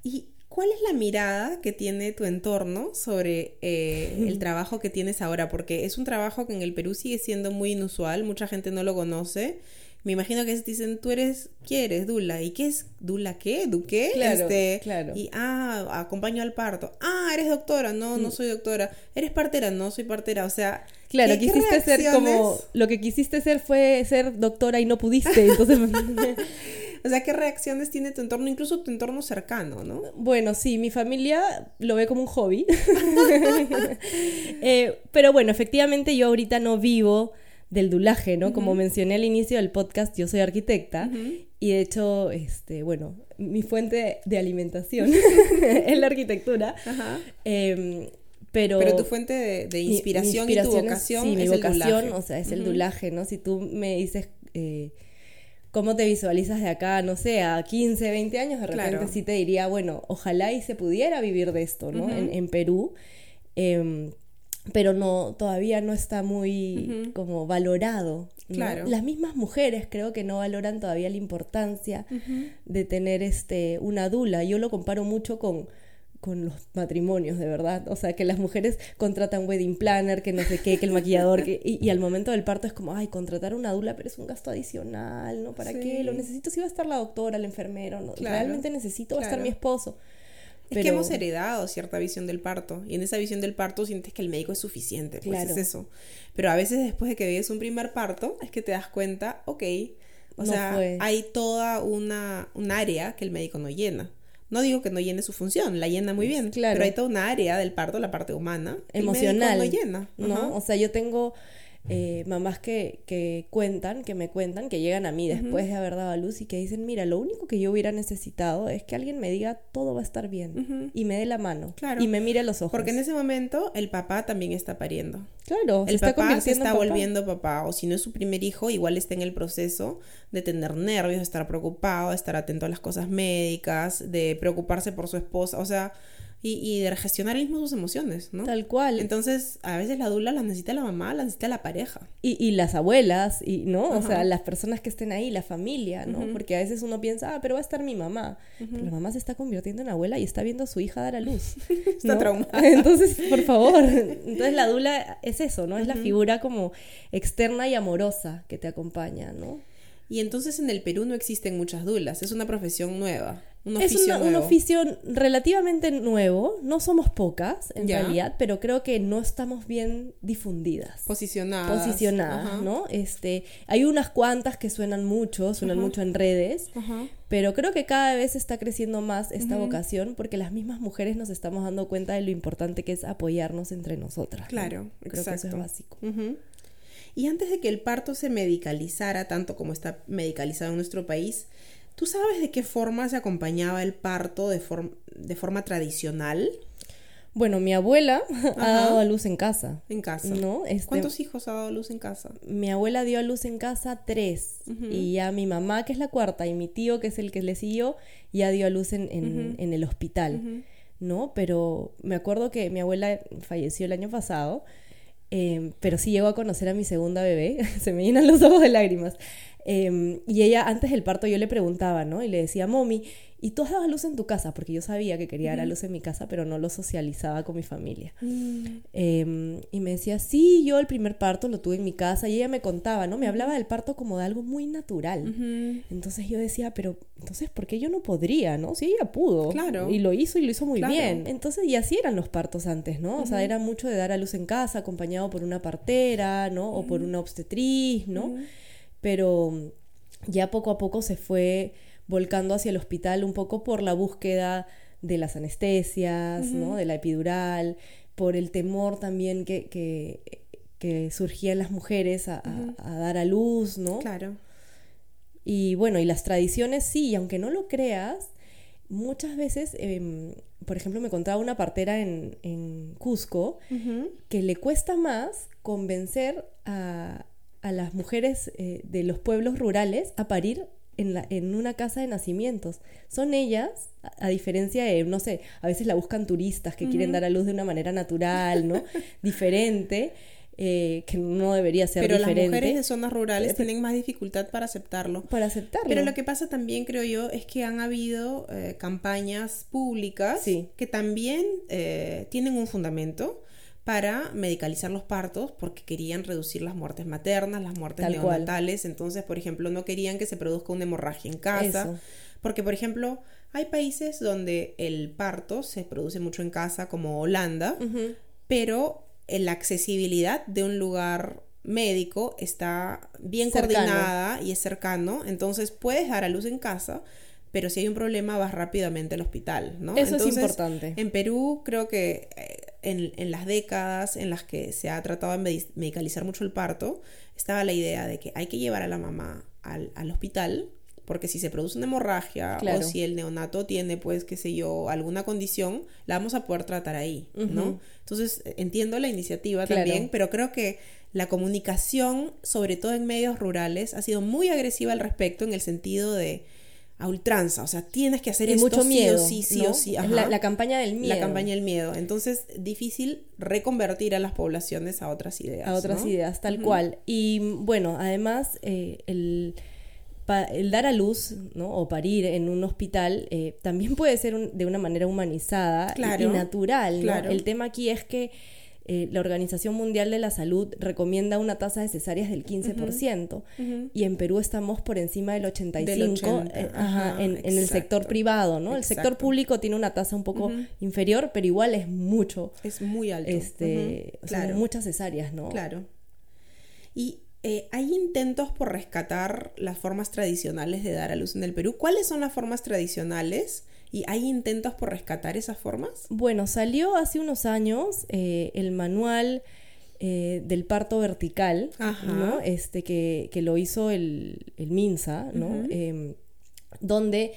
Y ¿Cuál es la mirada que tiene tu entorno sobre eh, el trabajo que tienes ahora? Porque es un trabajo que en el Perú sigue siendo muy inusual, mucha gente no lo conoce. Me imagino que dicen, tú eres, ¿qué eres? Dula. ¿Y qué es? ¿Dula qué? ¿Du qué? Claro, este, claro. Y, ah, acompaño al parto. Ah, eres doctora. No, no mm. soy doctora. ¿Eres partera? No, soy partera. O sea... Claro, quisiste ser como... Lo que quisiste ser fue ser doctora y no pudiste. Entonces... O sea, ¿qué reacciones tiene tu entorno, incluso tu entorno cercano, no? Bueno, sí, mi familia lo ve como un hobby. Eh, pero bueno, efectivamente yo ahorita no vivo del dulaje, ¿no? Como mencioné al inicio del podcast, yo soy arquitecta y de hecho, este, bueno, mi fuente de alimentación es la arquitectura. Em, pero, pero tu fuente de, inspiración, y tu vocación sí, es mi vocación, o sea, es el dulaje, ¿no? Si tú me dices... Eh, cómo te visualizas de acá, no sé, a 15, 20 años, de repente sí te diría, bueno, ojalá y se pudiera vivir de esto, ¿no? en, Perú. Em, pero no, todavía no está muy como valorado. Claro. Las mismas mujeres creo que no valoran todavía la importancia de tener este, una dula. Yo lo comparo mucho con con los matrimonios, de verdad. O sea, que las mujeres contratan wedding planner, que no sé qué, que el maquillador, que, y, al momento del parto es como, ay, contratar una dula, pero es un gasto adicional, ¿no? ¿Para qué? Lo necesito si va a estar la doctora, el enfermero, ¿no? Realmente necesito, va a estar mi esposo. Es que hemos heredado cierta visión del parto y en esa visión del parto sientes que el médico es suficiente, pues es eso. Pero a veces después de que vives un primer parto es que te das cuenta, ok, o sea, hay toda una, un área que el médico no llena. No digo que no llene su función, la llena muy bien. Claro. Pero hay toda una área del parto, la parte humana, emocional. no llena. ¿no? O sea, yo tengo eh, mamás que, que, cuentan, que me cuentan, que llegan a mí después de haber dado a luz y que dicen, mira, lo único que yo hubiera necesitado es que alguien me diga todo va a estar bien y me dé la mano y me mire los ojos. Porque en ese momento el papá también está pariendo. Claro, el papá se está volviendo papá o si no es su primer hijo, igual está en el proceso de tener nervios, de estar preocupado, de estar atento a las cosas médicas, de preocuparse por su esposa, o sea y, y de gestionar mismo sus emociones, ¿no? Tal cual. Entonces, a veces la dula la necesita la mamá, la necesita la pareja. Y, y las abuelas, y ¿no? O sea, las personas que estén ahí, la familia, ¿no? Porque a veces uno piensa, ah, pero va a estar mi mamá. Pero la mamá se está convirtiendo en abuela y está viendo a su hija dar a luz. está traumada. Entonces, por favor. Entonces, la dula es eso, ¿no? Es la figura como externa y amorosa que te acompaña, ¿no? Y entonces en el Perú no existen muchas dulas, es una profesión nueva. Un es un oficio relativamente nuevo, no somos pocas en realidad, pero creo que no estamos bien difundidas. Posicionadas. Posicionadas, ¿no? Este, hay unas cuantas que suenan mucho, suenan mucho en redes, pero creo que cada vez está creciendo más esta vocación porque las mismas mujeres nos estamos dando cuenta de lo importante que es apoyarnos entre nosotras. Claro, creo que eso es básico. Y antes de que el parto se medicalizara tanto como está medicalizado en nuestro país, ¿tú sabes de qué forma se acompañaba el parto de, de forma tradicional? Bueno, mi abuela ha dado a luz en casa. En casa. ¿no? Este, ¿Cuántos hijos ha dado a luz en casa? Mi abuela dio a luz en casa tres. Y ya mi mamá, que es la cuarta, y mi tío, que es el que le siguió, ya dio a luz en, en el hospital. ¿No? Pero me acuerdo que mi abuela falleció el año pasado Em, pero sí llego a conocer a mi segunda bebé, se me llenan los ojos de lágrimas. Em, y ella, antes del parto, yo le preguntaba, ¿no? Y le decía, Mommy, ¿y tú has dado a luz en tu casa? Porque yo sabía que quería dar a luz en mi casa, pero no lo socializaba con mi familia. Mm. Em, y me decía, sí, yo el primer parto lo tuve en mi casa. Y ella me contaba, ¿no? Me hablaba del parto como de algo muy natural. Entonces yo decía, pero, entonces, ¿por qué yo no podría, no? Si ella pudo. Claro. Y lo hizo y lo hizo muy bien. Entonces, y así eran los partos antes, ¿no? O sea, era mucho de dar a luz en casa, acompañado por una partera, ¿no? O por una obstetriz, ¿no? Pero ya poco a poco se fue volcando hacia el hospital un poco por la búsqueda de las anestesias, ¿no? De la epidural, por el temor también que, que, que surgía en las mujeres a, dar a luz, ¿no? Claro. Y bueno, y las tradiciones sí, y aunque no lo creas, muchas veces, em, por ejemplo, me contaba una partera en, en Cusco que le cuesta más convencer a, a las mujeres eh, de los pueblos rurales a parir en, la, en, una casa de nacimientos. Son ellas, a, diferencia de, no sé, a veces la buscan turistas que quieren dar a luz de una manera natural, ¿no? Diferente. Eh, que no debería ser Pero diferente. las mujeres de zonas rurales tienen más dificultad para aceptarlo. Para aceptarlo. Pero lo que pasa también, creo yo, es que han habido eh, campañas públicas que también tienen un fundamento para medicalizar los partos porque querían reducir las muertes maternas, las muertes neonatales. Entonces, por ejemplo, no querían que se produzca una hemorragia en casa. Porque, por ejemplo, hay países donde el parto se produce mucho en casa, como Holanda, pero la accesibilidad de un lugar médico está bien coordinada y es cercano. Entonces, puedes dar a luz en casa pero si hay un problema vas rápidamente al hospital, ¿no? Eso es importante. En Perú creo que eh, en, las décadas en las que se ha tratado de medicalizar mucho el parto, estaba la idea de que hay que llevar a la mamá al, hospital, porque si se produce una hemorragia o si el neonato tiene, pues, qué sé yo, alguna condición, la vamos a poder tratar ahí, ¿no? Entonces, entiendo la iniciativa también, pero creo que la comunicación, sobre todo en medios rurales, ha sido muy agresiva al respecto en el sentido de a ultranza, o sea, tienes que hacer y mucho miedo, sí sí o sí. La, campaña del miedo. La campaña del miedo. Entonces, difícil reconvertir a las poblaciones a otras ideas. A otras ideas, tal cual. Y bueno, además, eh, el, el, dar a luz, ¿no? O parir en un hospital eh, también puede ser de una manera humanizada y, natural, ¿no? El tema aquí es que eh, la Organización Mundial de la Salud recomienda una tasa de cesáreas del 15% y en Perú estamos por encima del 85% eh, en, el sector privado, ¿no? El sector público tiene una tasa un poco inferior, pero igual es mucho. Es muy alto. Este, muchas cesáreas, ¿no? Claro. Y eh, hay intentos por rescatar las formas tradicionales de dar a luz en el Perú. ¿Cuáles son las formas tradicionales? ¿Y hay intentos por rescatar esas formas? Bueno, salió hace unos años eh, el manual eh, del parto vertical, ¿no? Este, que, lo hizo el, el MINSA, ¿no? Em, donde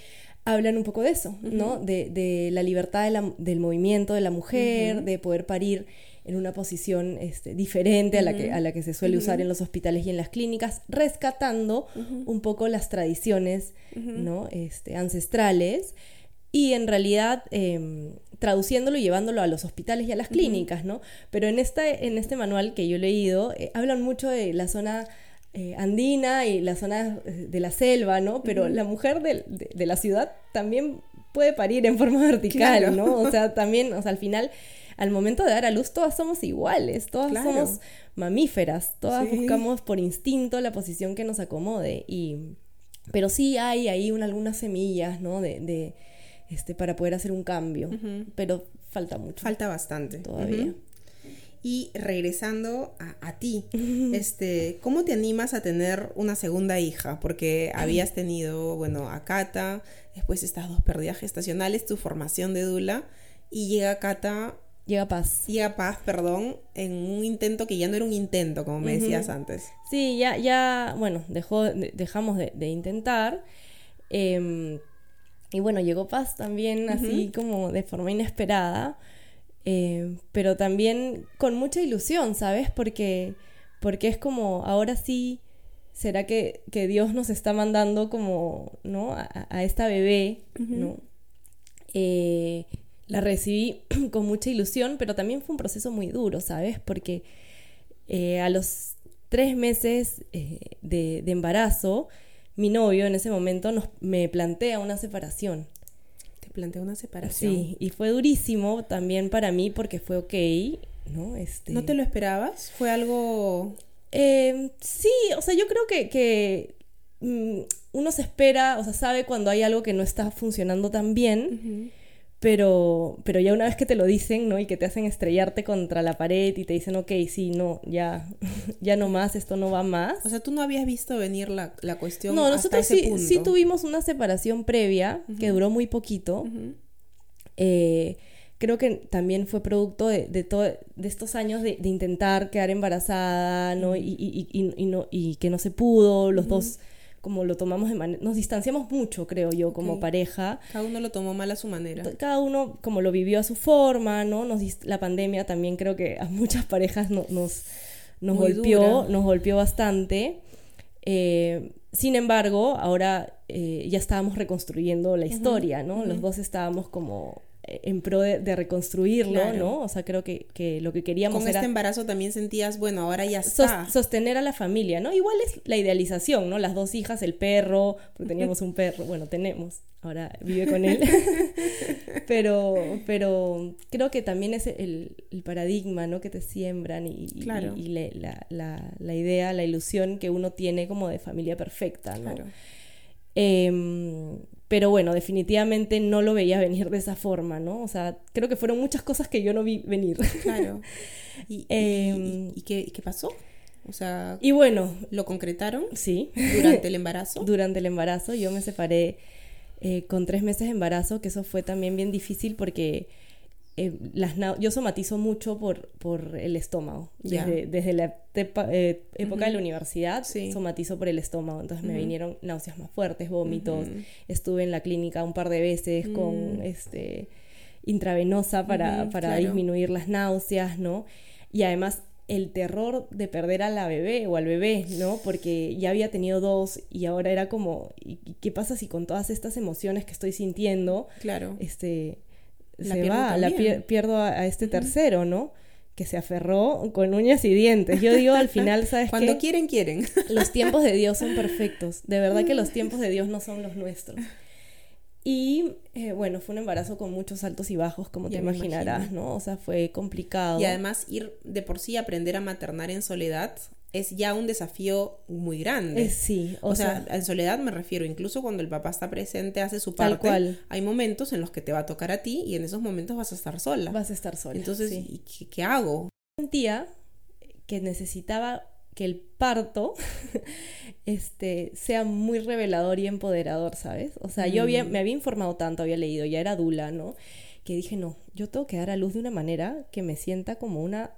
hablan un poco de eso, ¿no? De, la libertad del movimiento de la mujer, de poder parir en una posición este, diferente a, la que, a la que se suele usar en los hospitales y en las clínicas, rescatando un poco las tradiciones ¿no? este, ancestrales y en realidad em, traduciéndolo y llevándolo a los hospitales y a las clínicas, ¿no? Pero en este, en este manual que yo he leído, eh, hablan mucho de la zona eh, andina y la zona eh, de la selva, ¿no? Pero la mujer de, de, la ciudad también puede parir en forma vertical, ¿no? O sea, también, o sea, al final, al momento de dar a luz, todas somos iguales, todas somos mamíferas, todas buscamos por instinto la posición que nos acomode y Pero sí hay ahí algunas semillas, ¿no? De, este, para poder hacer un cambio. Pero falta mucho. Falta bastante. Todavía. Y regresando a, ti, este, ¿cómo te animas a tener una segunda hija? Porque habías tenido, bueno, a Cata, después estas dos pérdidas gestacionales, tu formación de Dula, y llega Cata Llega Paz. Llega Paz, perdón, en un intento que ya no era un intento, como me decías antes. Sí, ya, ya, bueno, dejó, dejamos de, intentar. Em, y bueno, llegó Paz también así como de forma inesperada, em, pero también con mucha ilusión, ¿sabes? Porque, porque es como, ahora sí, ¿será que, que Dios nos está mandando como, ¿no? A, esta bebé, ¿no? Eh, la recibí con mucha ilusión, pero también fue un proceso muy duro, ¿sabes? Porque eh, a los tres meses eh, de, embarazo, mi novio en ese momento nos, me plantea una separación. ¿Te plantea una separación? Sí, y fue durísimo también para mí porque fue ok, ¿no? Este... ¿No te lo esperabas? ¿Fue algo...? Em, sí, o sea, yo creo que, que mm, uno se espera, o sea, sabe cuando hay algo que no está funcionando tan bien. Pero, pero ya una vez que te lo dicen, ¿no? Y que te hacen estrellarte contra la pared y te dicen, ok, sí, no, ya, ya no más, esto no va más. O sea, tú no habías visto venir la, la cuestión. No, nosotros sí, sí tuvimos una separación previa que duró muy poquito. Eh, creo que también fue producto de, de, de estos años de, de, intentar quedar embarazada, ¿no? Y, y, y, y, no, y que no se pudo, los dos como lo tomamos de manera, nos distanciamos mucho, creo yo, como pareja. Cada uno lo tomó mal a su manera. Cada uno como lo vivió a su forma, ¿no? Nos, la pandemia también creo que a muchas parejas nos, nos golpeó, nos golpeó bastante. Eh, sin embargo, ahora eh, ya estábamos reconstruyendo la historia, ¿no? Los dos estábamos como en pro de, reconstruirlo, ¿no? O sea, creo que, que, lo que queríamos Con este embarazo también sentías, bueno, ahora ya está. sostener a la familia, ¿no? Igual es la idealización, ¿no? Las dos hijas, el perro, porque teníamos un perro, bueno, tenemos, ahora vive con él. pero, pero creo que también es el, paradigma, ¿no? Que te siembran y, y, la, la, la, idea, la ilusión que uno tiene como de familia perfecta, ¿no? Claro. Em, pero bueno, definitivamente no lo veía venir de esa forma, ¿no? O sea, creo que fueron muchas cosas que yo no vi venir. Claro. ¿Y, em, qué, pasó? O sea, y bueno, ¿lo concretaron? Sí. ¿Durante el embarazo? Durante el embarazo. Yo me separé eh, con tres meses de embarazo, que eso fue también bien difícil porque eh, las yo somatizo mucho por, por el estómago. Desde, la eh, época de la universidad somatizo por el estómago. Entonces me vinieron náuseas más fuertes, vómitos. Estuve en la clínica un par de veces con mm. este intravenosa para, para disminuir las náuseas, ¿no? Y además el terror de perder a la bebé o al bebé, ¿no? Porque ya había tenido dos y ahora era como, ¿y qué pasa si con todas estas emociones que estoy sintiendo, claro. este, se va, la pierdo a, este tercero, ¿no? Que se aferró con uñas y dientes. Yo digo al final, ¿sabes Cuando quieren, quieren. Los tiempos de Dios son perfectos. De verdad que los tiempos de Dios no son los nuestros. Y eh, bueno, fue un embarazo con muchos altos y bajos, como te imaginarás, ¿no? O sea, fue complicado. Y además ir de por sí aprender a maternar en soledad es ya un desafío muy grande. Eh, sí, o, sea, en soledad me refiero, incluso cuando el papá está presente, hace su parte, cual. hay momentos en los que te va a tocar a ti y en esos momentos vas a estar sola. Vas a estar sola. Entonces, ¿y qué, hago? Sentía que necesitaba que el parto este, sea muy revelador y empoderador, ¿sabes? O sea, yo había, mm. me había informado tanto, había leído, ya era dula, ¿no? Que dije, no, yo tengo que dar a luz de una manera que me sienta como una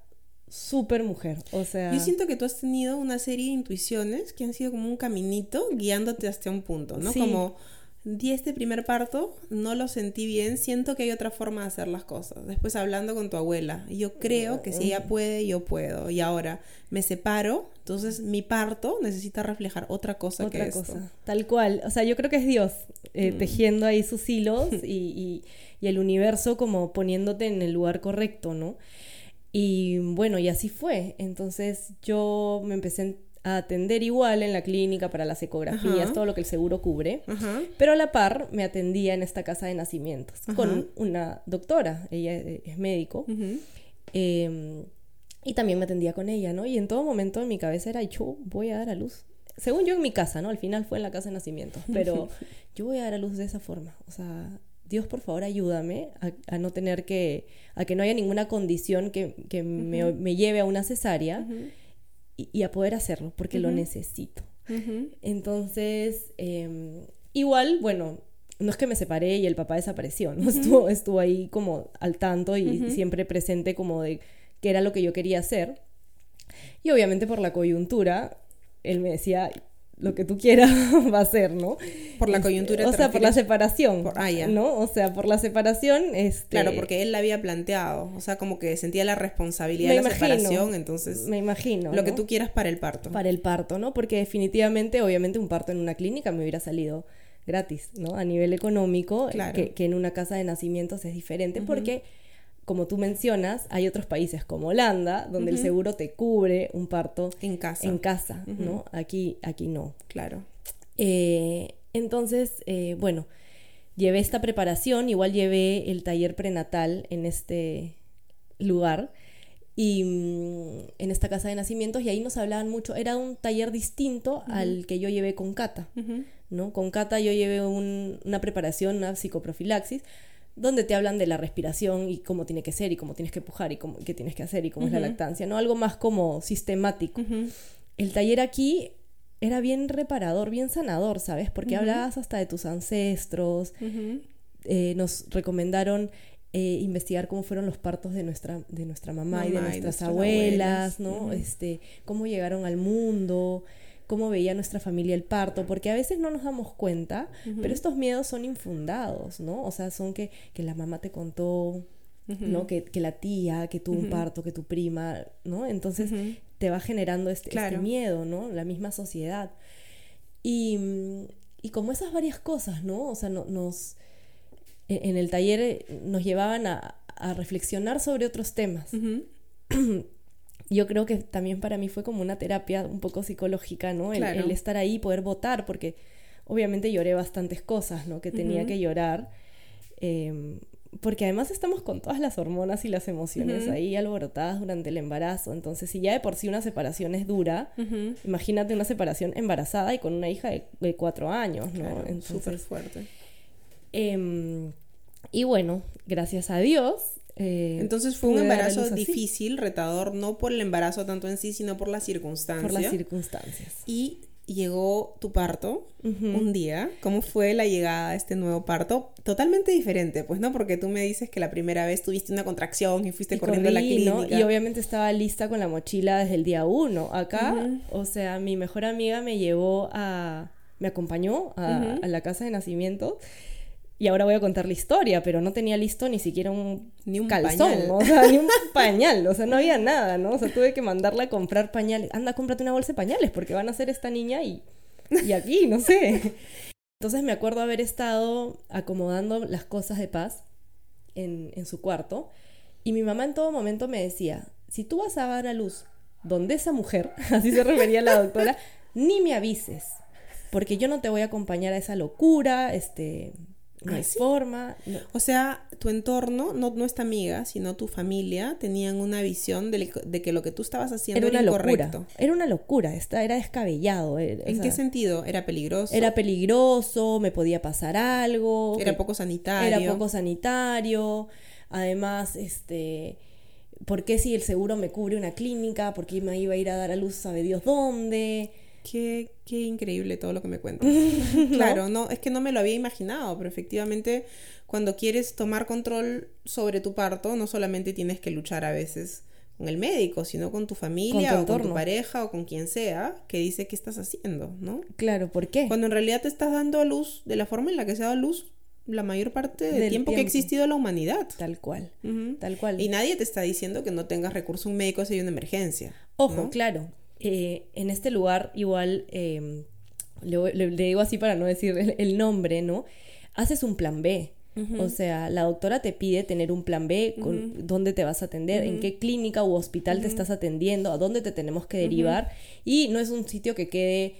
súper mujer. O sea. Yo siento que tú has tenido una serie de intuiciones que han sido como un caminito guiándote hasta un punto, ¿no? Como di este primer parto, no lo sentí bien, siento que hay otra forma de hacer las cosas. Después hablando con tu abuela, yo creo que si ella puede, yo puedo. Y ahora me separo, entonces mi parto necesita reflejar otra cosa otra que cosa. Tal cual. O sea, yo creo que es Dios eh, mm. tejiendo ahí sus hilos y, y el universo como poniéndote en el lugar correcto, ¿no? Y bueno, y así fue. Entonces yo me empecé a atender igual en la clínica para las ecografías, todo lo que el seguro cubre, pero a la par me atendía en esta casa de nacimientos con una doctora, ella es médico, em, y también me atendía con ella, ¿no? Y en todo momento en mi cabeza era, yo voy a dar a luz. según yo en mi casa, ¿no? Al final fue en la casa de nacimiento, pero yo voy a dar a luz de esa forma, o sea, Dios por favor ayúdame a, no tener que, a que no haya ninguna condición que, me, lleve a una cesárea y, a poder hacerlo, porque lo necesito. Entonces, em, igual, bueno, no es que me separé y el papá desapareció, ¿no? estuvo, estuvo ahí como al tanto y siempre presente como de qué era lo que yo quería hacer. Y obviamente por la coyuntura, él me decía, lo que tú quieras va a ser, ¿no? Por la coyuntura. o sea, por la separación. ah, ya. ¿No? O sea, por la separación. Este... Claro, porque él la había planteado. O sea, como que sentía la responsabilidad de la separación. Entonces. Me imagino. Lo que tú quieras para el parto. Para el parto, ¿no? Porque definitivamente, obviamente, un parto en una clínica me hubiera salido gratis, ¿no? A nivel económico, que, en una casa de nacimientos es diferente, porque como tú mencionas, hay otros países como Holanda, donde el seguro te cubre un parto en casa, en casa ¿no? Aquí, aquí no. Claro. Eh, entonces, eh, bueno, llevé esta preparación, igual llevé el taller prenatal en este lugar y mm, en esta casa de nacimientos y ahí nos hablaban mucho, era un taller distinto al que yo llevé con Cata, ¿no? Con Cata yo llevé una preparación, una psicoprofilaxis, donde te hablan de la respiración y cómo tiene que ser y cómo tienes que pujar y cómo, qué tienes que hacer y cómo es la lactancia, ¿no? Algo más como sistemático. El taller aquí era bien reparador, bien sanador, ¿sabes? Porque hablabas hasta de tus ancestros, eh, nos recomendaron eh, investigar cómo fueron los partos de nuestra, de nuestra mamá, y de nuestras, abuelas, ¿no? Este, cómo llegaron al mundo, cómo veía nuestra familia el parto, porque a veces no nos damos cuenta, pero estos miedos son infundados, ¿no? O sea, son que, que la mamá te contó, ¿no? Que, que, la tía, que tuvo un parto, que tu prima, ¿no? Entonces te va generando este, este, miedo, ¿no? La misma sociedad. Y, y, como esas varias cosas, ¿no? O sea, no, nos... E, en el taller nos llevaban a, a reflexionar sobre otros temas. yo creo que también para mí fue como una terapia un poco psicológica, ¿no? El, estar ahí, poder votar, porque obviamente lloré bastantes cosas, ¿no? Que tenía que llorar. Em, porque además estamos con todas las hormonas y las emociones ahí alborotadas durante el embarazo. Entonces, si ya de por sí una separación es dura, imagínate una separación embarazada y con una hija de, cuatro años, ¿no? Súper fuerte. Em, y bueno, gracias a Dios, eh, Entonces fue un embarazo difícil, retador, no por el embarazo tanto en sí, sino por las circunstancias. Por las circunstancias. Y llegó tu parto un día. ¿Cómo fue la llegada a este nuevo parto? Totalmente diferente, pues, ¿no? Porque tú me dices que la primera vez tuviste una contracción y fuiste corriendo a la clínica. Y obviamente estaba lista con la mochila desde el día uno. Acá, o sea, mi mejor amiga me llevó a... me acompañó a, a la casa de nacimiento y ahora voy a contar la historia, pero no tenía listo ni siquiera un, ni un calzón, pañal. o sea, ni un pañal, o sea, no había nada, ¿no? O sea, tuve que mandarla a comprar pañales. Anda, cómprate una bolsa de pañales porque van a ser esta niña y, y aquí, no sé. Entonces me acuerdo haber estado acomodando las cosas de paz en, en su cuarto y mi mamá en todo momento me decía, si tú vas a dar a luz donde esa mujer, así se refería la doctora, ni me avises, porque yo no te voy a acompañar a esa locura, este, no hay forma. O sea, tu entorno, no, no esta amiga, sino tu familia, tenían una visión de, que lo que tú estabas haciendo era, incorrecto. Era una locura, era descabellado. Eh, ¿En qué sentido? ¿Era peligroso? Era peligroso, me podía pasar algo. Era poco sanitario. Era poco sanitario. Además, este. ¿Por qué si el seguro me cubre una clínica? ¿Por qué me iba a ir a dar a luz, sabe Dios dónde? Qué, qué increíble todo lo que me cuentas. claro, no, es que no me lo había imaginado, pero efectivamente cuando quieres tomar control sobre tu parto, no solamente tienes que luchar a veces con el médico, sino con tu familia o con tu pareja o con quien sea que dice qué estás haciendo, ¿no? Claro, ¿por qué? Cuando en realidad te estás dando a luz de la forma en la que se ha dado a luz la mayor parte del, tiempo, que ha existido la humanidad. Tal cual, tal cual. Y nadie te está diciendo que no tengas recurso un médico si hay una emergencia. Ojo, claro, eh, en este lugar igual, em, le, digo así para no decir el, nombre, ¿no? Haces un plan B. O sea, la doctora te pide tener un plan B, con dónde te vas a atender, en qué clínica u hospital te estás atendiendo, a dónde te tenemos que derivar. Y no es un sitio que quede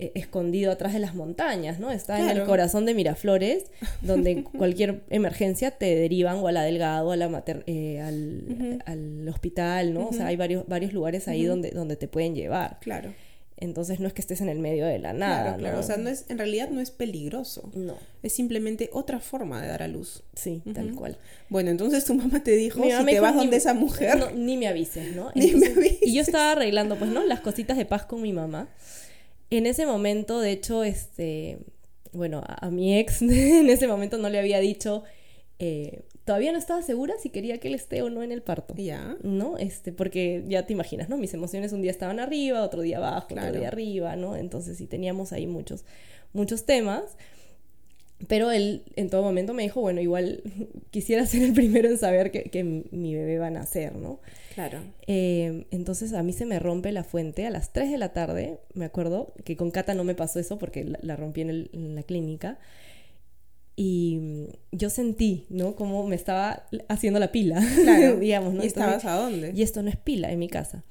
eh, escondido atrás de las montañas, ¿no? Está en el corazón de Miraflores, donde cualquier emergencia te derivan o a la Delgado, a la eh, al, al, hospital, ¿no? O sea, hay varios, varios lugares ahí donde, donde te pueden llevar. Claro. Entonces no es que estés en el medio de la nada. Claro, claro. O sea, no es, en realidad no es peligroso. No. Es simplemente otra forma de dar a luz. Sí, tal cual. Bueno, entonces tu mamá te dijo, si te vas donde esa mujer... ni me avises, ¿no? ni me avises. Y yo estaba arreglando, pues, ¿no? Las cositas de paz con mi mamá. En ese momento, de hecho, este... Bueno, a, mi ex en ese momento no le había dicho... Eh, todavía no estaba segura si quería que él esté o no en el parto. Ya. ¿No? Este, porque ya te imaginas, ¿no? Mis emociones un día estaban arriba, otro día abajo, otro día arriba, ¿no? Entonces sí teníamos ahí muchos, muchos temas. Pero él en todo momento me dijo, bueno, igual quisiera ser el primero en saber que, mi bebé va a nacer, ¿no? Claro. Eh, entonces a mí se me rompe la fuente a las 3 de la tarde, me acuerdo, que con Cata no me pasó eso porque la, rompí en, en la clínica. Y mm, yo sentí, ¿no? Como me estaba haciendo la pila, claro. digamos, ¿no? ¿Y estabas a dónde? Y esto no es pila en mi casa.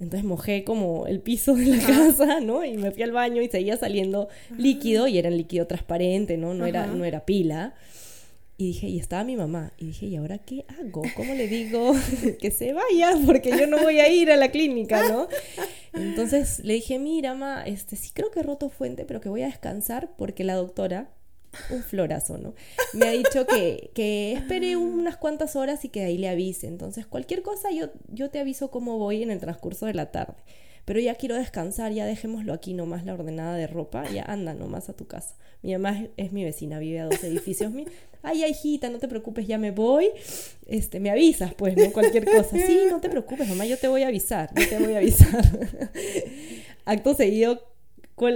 Entonces mojé como el piso de la casa, ¿no? Y me fui al baño y seguía saliendo líquido y era un líquido transparente, ¿no? No era, no era pila. Y dije, y estaba mi mamá. Y dije, ¿y ahora qué hago? ¿Cómo le digo que se vaya? Porque yo no voy a ir a la clínica, ¿no? Entonces le dije, mira, mamá, este, sí creo que he roto fuente, pero que voy a descansar porque la doctora un florazo, ¿no? Me ha dicho que, que espere unas cuantas horas y que ahí le avise. Entonces, cualquier cosa yo, yo te aviso cómo voy en el transcurso de la tarde. Pero ya quiero descansar, ya dejémoslo aquí nomás la ordenada de ropa, ya anda nomás a tu casa. Mi mamá es, mi vecina, vive a dos edificios. Mi, Ay, hijita, no te preocupes, ya me voy. Este, me avisas, pues, ¿no? Cualquier cosa. Sí, no te preocupes, mamá, yo te voy a avisar, yo te voy a avisar. Acto seguido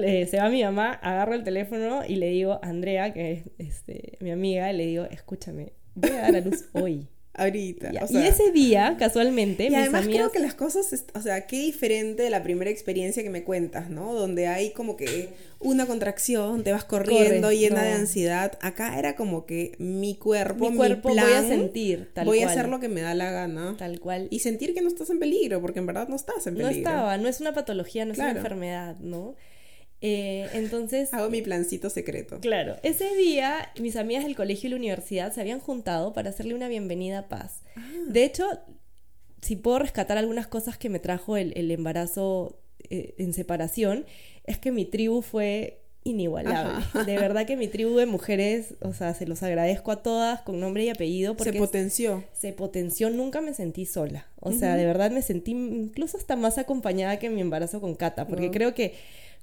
eh, se va mi mamá, agarro el teléfono y le digo a Andrea, que es este, mi amiga, le digo, escúchame, voy a dar a luz hoy. Ahorita. y ese día, casualmente, y además creo que las cosas, o sea, qué diferente de la primera experiencia que me cuentas, ¿no? Donde hay como que una contracción, te vas corriendo llena de ansiedad. Acá era como que mi cuerpo, mi, cuerpo voy a sentir, tal voy a hacer lo que me da la gana. Tal cual. Y sentir que no estás en peligro, porque en verdad no estás en peligro. No estaba, no es una patología, no es una enfermedad, ¿no? Eh, entonces... Hago mi plancito secreto. Claro. Ese día, mis amigas del colegio y la universidad se habían juntado para hacerle una bienvenida a Paz. Ah. De hecho, si puedo rescatar algunas cosas que me trajo el, embarazo eh, en separación, es que mi tribu fue inigualable. De verdad que mi tribu de mujeres, o sea, se los agradezco a todas con nombre y apellido porque se potenció. Se potenció, nunca me sentí sola. O sea, de verdad me sentí incluso hasta más acompañada que en mi embarazo con Cata, porque creo que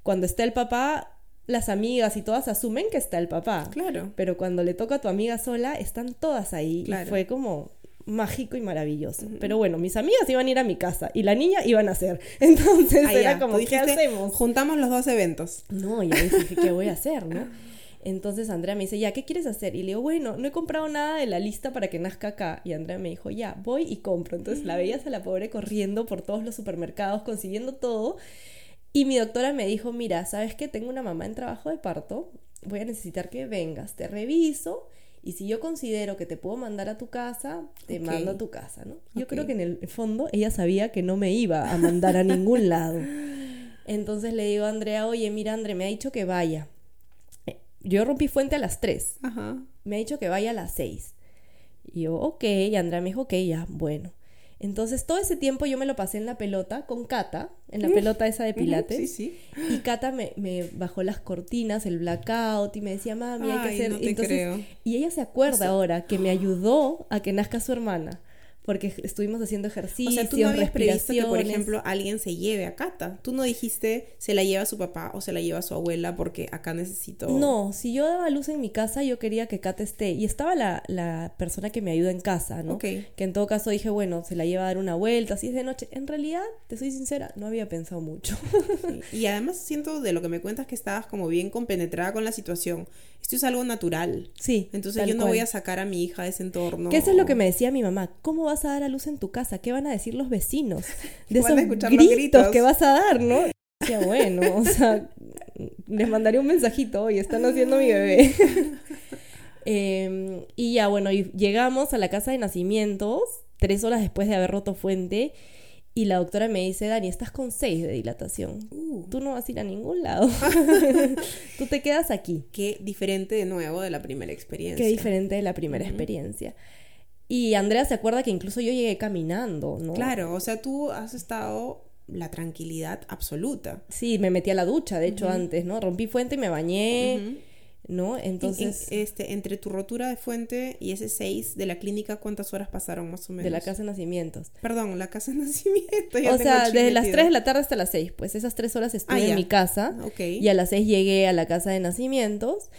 cuando está el papá, las amigas y todas asumen que está el papá. Claro. Pero cuando le toca a tu amiga sola, están todas ahí. Y fue como mágico y maravilloso. Pero bueno, mis amigas iban a ir a mi casa y la niña iba a nacer. Entonces ah, era como, ¿qué hacemos? Juntamos los dos eventos. No, y ahí dije, ¿qué voy a hacer, no? Entonces Andrea me dice, ya, ¿qué quieres hacer? Y le digo, bueno, no he comprado nada de la lista para que nazca acá. Y Andrea me dijo, ya, voy y compro. Entonces la veías a la pobre corriendo por todos los supermercados, consiguiendo todo. Y mi doctora me dijo, mira, ¿sabes que tengo una mamá en trabajo de parto? Voy a necesitar que vengas, te reviso y si yo considero que te puedo mandar a tu casa, te mando a tu casa, ¿no? Yo creo que en el fondo ella sabía que no me iba a mandar a ningún lado. Entonces le digo a Andrea, oye, mira, Andrea, me ha dicho que vaya. Yo rompí fuente a las 3. Me ha dicho que vaya a las 6. Y yo, ok, y Andrea me dijo, ok, ya, bueno. Entonces todo ese tiempo yo me lo pasé en la pelota con Cata, en la pelota esa de pilates. sí, Y Cata me, bajó las cortinas, el blackout y me decía, mami, hay que hacer... Y ella se acuerda ahora que me ayudó a que nazca su hermana porque estuvimos haciendo ejercicio. O sea, tú no habías previsto que, por ejemplo, alguien se lleve a Cata. Tú no dijiste se la lleva a su papá o se la lleva a su abuela porque acá necesito. No, si yo daba luz en mi casa, yo quería que Cata esté. Y estaba la, la persona que me ayuda en casa, ¿no? Que en todo caso dije, bueno, se la lleva a dar una vuelta, así es de noche. En realidad, te soy sincera, no había pensado mucho. Y además siento de lo que me cuentas que estabas como bien compenetrada con la situación. Esto es algo natural. Sí. Entonces yo no voy a sacar a mi hija de ese entorno. Que eso es lo que me decía mi mamá. ¿Cómo vas a dar a luz en tu casa? ¿Qué van a decir los vecinos? De esos gritos, que vas a dar, ¿no? Decía, bueno, o sea, les mandaré un mensajito y están haciendo mi bebé. Em, y ya, bueno, y llegamos a la casa de nacimientos tres horas después de haber roto fuente y la doctora me dice, Dani, estás con seis de dilatación. Uh. Tú no vas a ir a ningún lado. Tú te quedas aquí. Qué diferente de nuevo de la primera experiencia. Qué diferente de la primera experiencia. Y Andrea se acuerda que incluso yo llegué caminando, ¿no? Claro, o sea, tú has estado la tranquilidad absoluta. Sí, me metí a la ducha, de hecho, antes, ¿no? Rompí fuente y me bañé. ¿no? Entonces... este, entre tu rotura de fuente y ese 6 de la clínica, ¿cuántas horas pasaron más o menos? De la casa de nacimientos. Perdón, la casa de nacimientos. o sea, desde las 3 de la tarde hasta las 6, pues esas 3 horas estuve ah, en mi casa. Y a las 6 llegué a la casa de nacimientos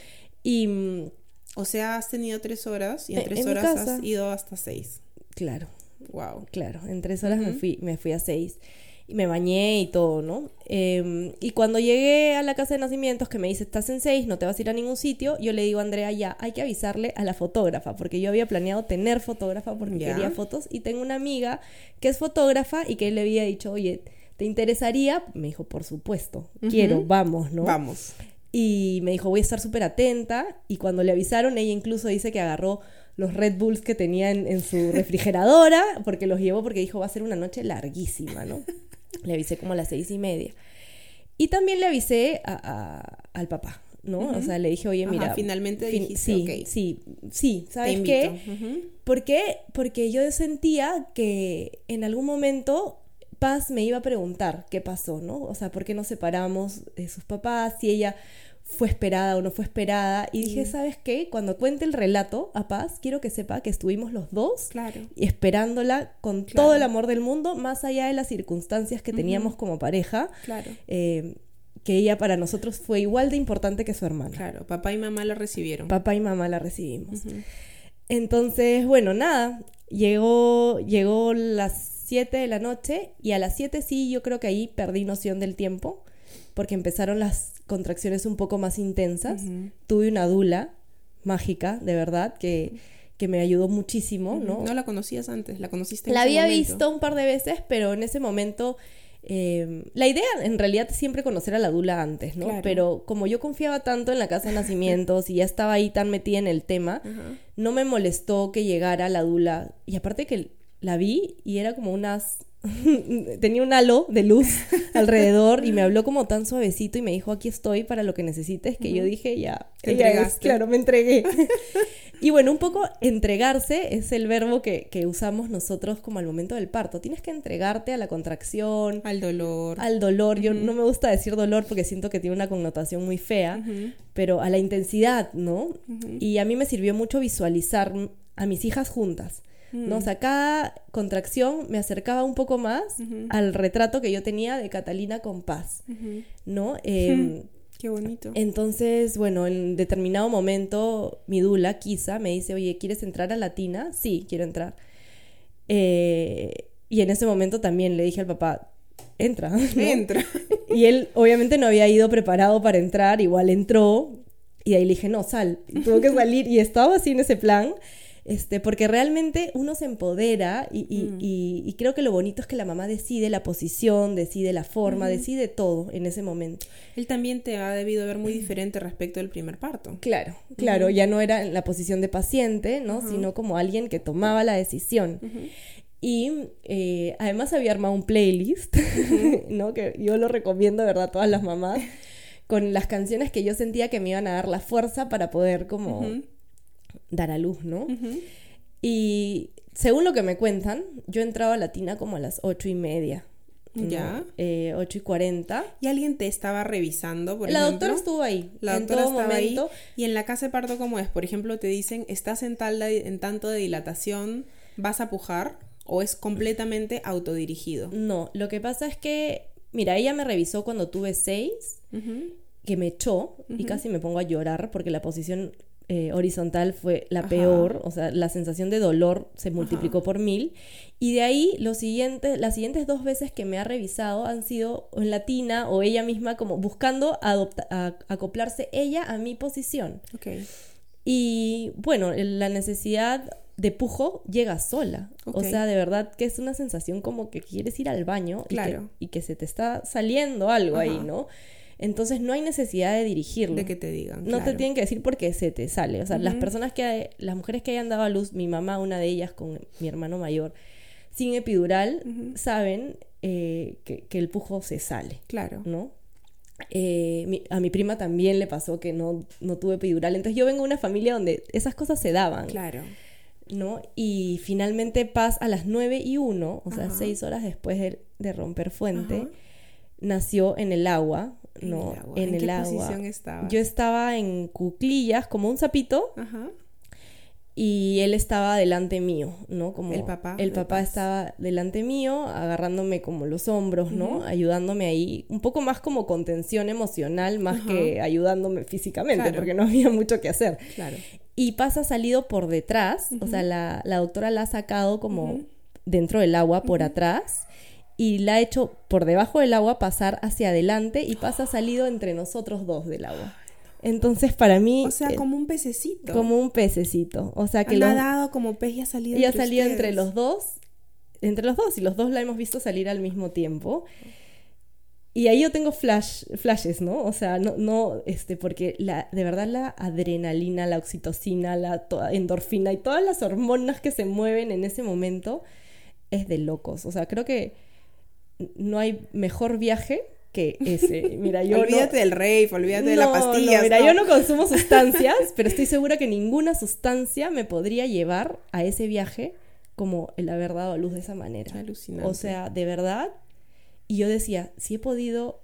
y... O sea, has tenido 3 horas y en 3 horas has ido hasta 6. Claro. Wow. Claro, en 3 horas me, fui, me fui a 6 y me bañé y todo, ¿no? Em, y cuando llegué a la casa de nacimientos, que me dice, estás en seis, no te vas a ir a ningún sitio, yo le digo a Andrea, ya, hay que avisarle a la fotógrafa, porque yo había planeado tener fotógrafa porque quería fotos, y tengo una amiga que es fotógrafa y que le había dicho, oye, ¿te interesaría? Me dijo, por supuesto, quiero, vamos, ¿no? Vamos. Y me dijo, voy a estar súper atenta, y cuando le avisaron, ella incluso dice que agarró los Red Bulls que tenía en, en su refrigeradora, porque los llevó porque dijo, va a ser una noche larguísima, ¿no? Le avisé como a las seis y media. Y también le avisé a, al papá, ¿no? O sea, le dije, oye, mira. finalmente sí, sí, sí, ¿sabes qué? ¿Por qué? Porque yo sentía que en algún momento Paz me iba a preguntar qué pasó, ¿no? O sea, ¿por qué nos separamos de sus papás? Si ella fue esperada o no fue esperada. Y dije, ¿sabes qué? Cuando cuente el relato a Paz, quiero que sepa que estuvimos los dos claro. esperándola con todo el amor del mundo, más allá de las circunstancias que teníamos como pareja. Claro. Eh, que ella para nosotros fue igual de importante que su hermana. Claro, papá y mamá la recibieron. Papá y mamá la recibimos. Entonces, bueno, nada, llegó, llegó las 7 de la noche y a las 7 sí, yo creo que ahí perdí noción del tiempo porque empezaron las contracciones un poco más intensas. Tuve una dula mágica, de verdad, que, que me ayudó muchísimo, ¿no? No la conocías antes, la conociste en La había visto un par de veces, pero en ese momento... Em, la idea en realidad es siempre conocer a la dula antes, ¿no? Pero como yo confiaba tanto en la casa de nacimientos y ya estaba ahí tan metida en el tema, no me molestó que llegara la dula. Y aparte que la vi y era como unas tenía un halo de luz alrededor y me habló como tan suavecito y me dijo, aquí estoy para lo que necesites, que yo dije, ya, Te entregaste. claro, me entregué. y bueno, un poco entregarse es el verbo que, usamos nosotros como al momento del parto. Tienes que entregarte a la contracción. Al dolor. Al dolor. Yo no me gusta decir dolor porque siento que tiene una connotación muy fea, pero a la intensidad, ¿no? Y a mí me sirvió mucho visualizar a mis hijas juntas. ¿No? O sea, cada contracción me acercaba un poco más al retrato que yo tenía de Catalina con paz, ¿no? Em, Qué bonito. Entonces, bueno, en determinado momento, mi dula, Kisa, me dice, oye, ¿quieres entrar a Latina? Sí, quiero entrar. Eh, y en ese momento también le dije al papá, entra. Entra. y él obviamente no había ido preparado para entrar, igual entró. Y ahí le dije, no, sal. Tuvo que salir y estaba así en ese plan. Este, porque realmente uno se empodera y, y, mm. creo que lo bonito es que la mamá decide la posición, decide la forma, decide todo en ese momento. Él también te ha debido ver muy diferente respecto del primer parto. Claro, claro, ya no era en la posición de paciente, ¿no? Sino como alguien que tomaba la decisión. Y eh, además había armado un playlist, ¿no? Que yo lo recomiendo, ¿verdad? A todas las mamás, con las canciones que yo sentía que me iban a dar la fuerza para poder como dar a luz, ¿no? Y según lo que me cuentan, yo entraba a Latina como a las ocho y media. ¿Ya? Eh, ocho y cuarenta. ¿Y alguien te estaba revisando, por la doctora estuvo ahí. La doctora en todo estaba momento. ahí. ¿Y en la casa de parto cómo es? Por ejemplo, te dicen, estás en, tal en tanto de dilatación, vas a pujar o es completamente autodirigido? No, lo que pasa es que, mira, ella me revisó cuando tuve seis, que me echó y casi me pongo a llorar porque la posición eh, horizontal fue la peor, o sea, la sensación de dolor se multiplicó por mil. Y de ahí, los siguientes, las siguientes dos veces que me ha revisado han sido en latina o ella misma como buscando acoplarse ella a mi posición. Y bueno, la necesidad de pujo llega sola. O sea, de verdad que es una sensación como que quieres ir al baño y, que, se te está saliendo algo ahí, ¿no? Entonces no hay necesidad de dirigirlo. De que te digan. No te tienen que decir porque se te sale. O sea, las personas que, las mujeres que hayan dado a luz, mi mamá, una de ellas con mi hermano mayor, sin epidural, saben eh, que, el pujo se sale. Claro. ¿No? Eh, a mi prima también le pasó que no, no tuve epidural. Entonces yo vengo de una familia donde esas cosas se daban. Claro. ¿no? Y finalmente Paz a las 9 y 1, o sea, seis horas después de, romper fuente, nació en el agua, ¿no? En el agua. ¿En, qué posición estaba? Yo estaba en cuclillas, como un sapito. Ajá y él estaba delante mío, ¿no? Como el papá. El papá estaba delante mío, agarrándome como los hombros, ¿no? Ayudándome ahí, un poco más como contención emocional, más que ayudándome físicamente, porque no había mucho que hacer. Claro. Y pasa salido por detrás, o sea, la, doctora la ha sacado como dentro del agua por atrás y la ha hecho por debajo del agua pasar hacia adelante y pasa salido entre nosotros dos del agua. Entonces, para mí... O sea, como un pececito. Como un pececito. O sea, que... Ha nadado como pez y ha salido Y ha salido entre los dos. Entre los dos. Y los dos la hemos visto salir al mismo tiempo. Y ahí yo tengo flash, flashes, ¿no? O sea, no, no, este, porque la, de verdad la adrenalina, la oxitocina, la endorfina y todas las hormonas que se mueven en ese momento es de locos. O sea, creo que no hay mejor viaje que ese. Mira, yo olvídate del rey, olvídate de la pastilla. mira, yo no consumo sustancias, pero estoy segura que ninguna sustancia me podría llevar a ese viaje como el haber dado a luz de esa manera. Alucinante. O sea, de verdad. Y yo decía, si he podido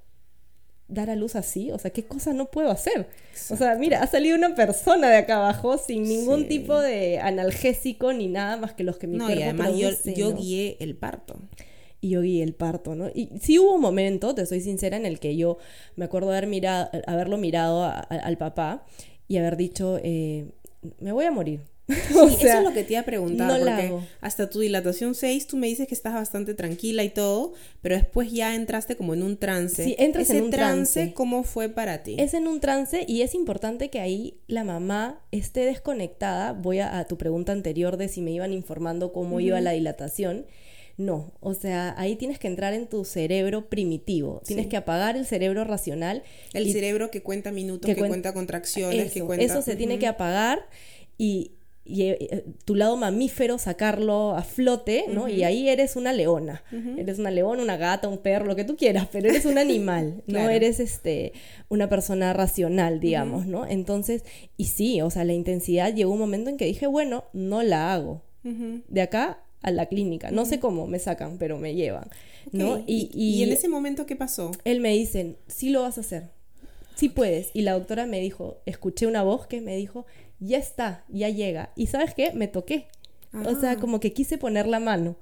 dar a luz así, o sea, ¿qué cosa no puedo hacer? O sea, mira, ha salido una persona de acá abajo sin ningún tipo de analgésico ni nada más que los que mi no, cuerpo y además yo, yo guié el parto y yo el parto, ¿no? Y sí hubo un momento, te soy sincera, en el que yo me acuerdo haber mirado, haberlo mirado al papá y haber dicho, eh, me voy a morir. o sea, eso es lo que te iba a preguntar, porque hasta tu dilatación 6 tú me dices que estás bastante tranquila y todo, pero después ya entraste como en un trance. Sí, entras en un trance, ¿cómo fue para ti? Es en un trance y es importante que ahí la mamá esté desconectada. Voy a, tu pregunta anterior de si me iban informando cómo iba la dilatación no, o sea, ahí tienes que entrar en tu cerebro primitivo, tienes que apagar el cerebro racional. El cerebro que cuenta minutos, que, cuenta contracciones, eso, que cuenta... Eso se tiene que apagar y, eh, eh, tu lado mamífero sacarlo a flote, ¿no? Y ahí eres una leona. Eres una leona, una gata, un perro, lo que tú quieras, pero eres un animal, no eres este una persona racional, digamos, ¿no? Entonces, y sí, o sea, la intensidad llegó un momento en que dije, bueno, no la hago. De acá a la clínica. No sé cómo me sacan, pero me llevan. ¿no? Y, y, en ese momento qué pasó? Él me dice, sí lo vas a hacer, sí puedes. Y la doctora me dijo, escuché una voz que me dijo, ya está, ya llega. Y sabes qué, me toqué. O sea, ah. como que quise poner la mano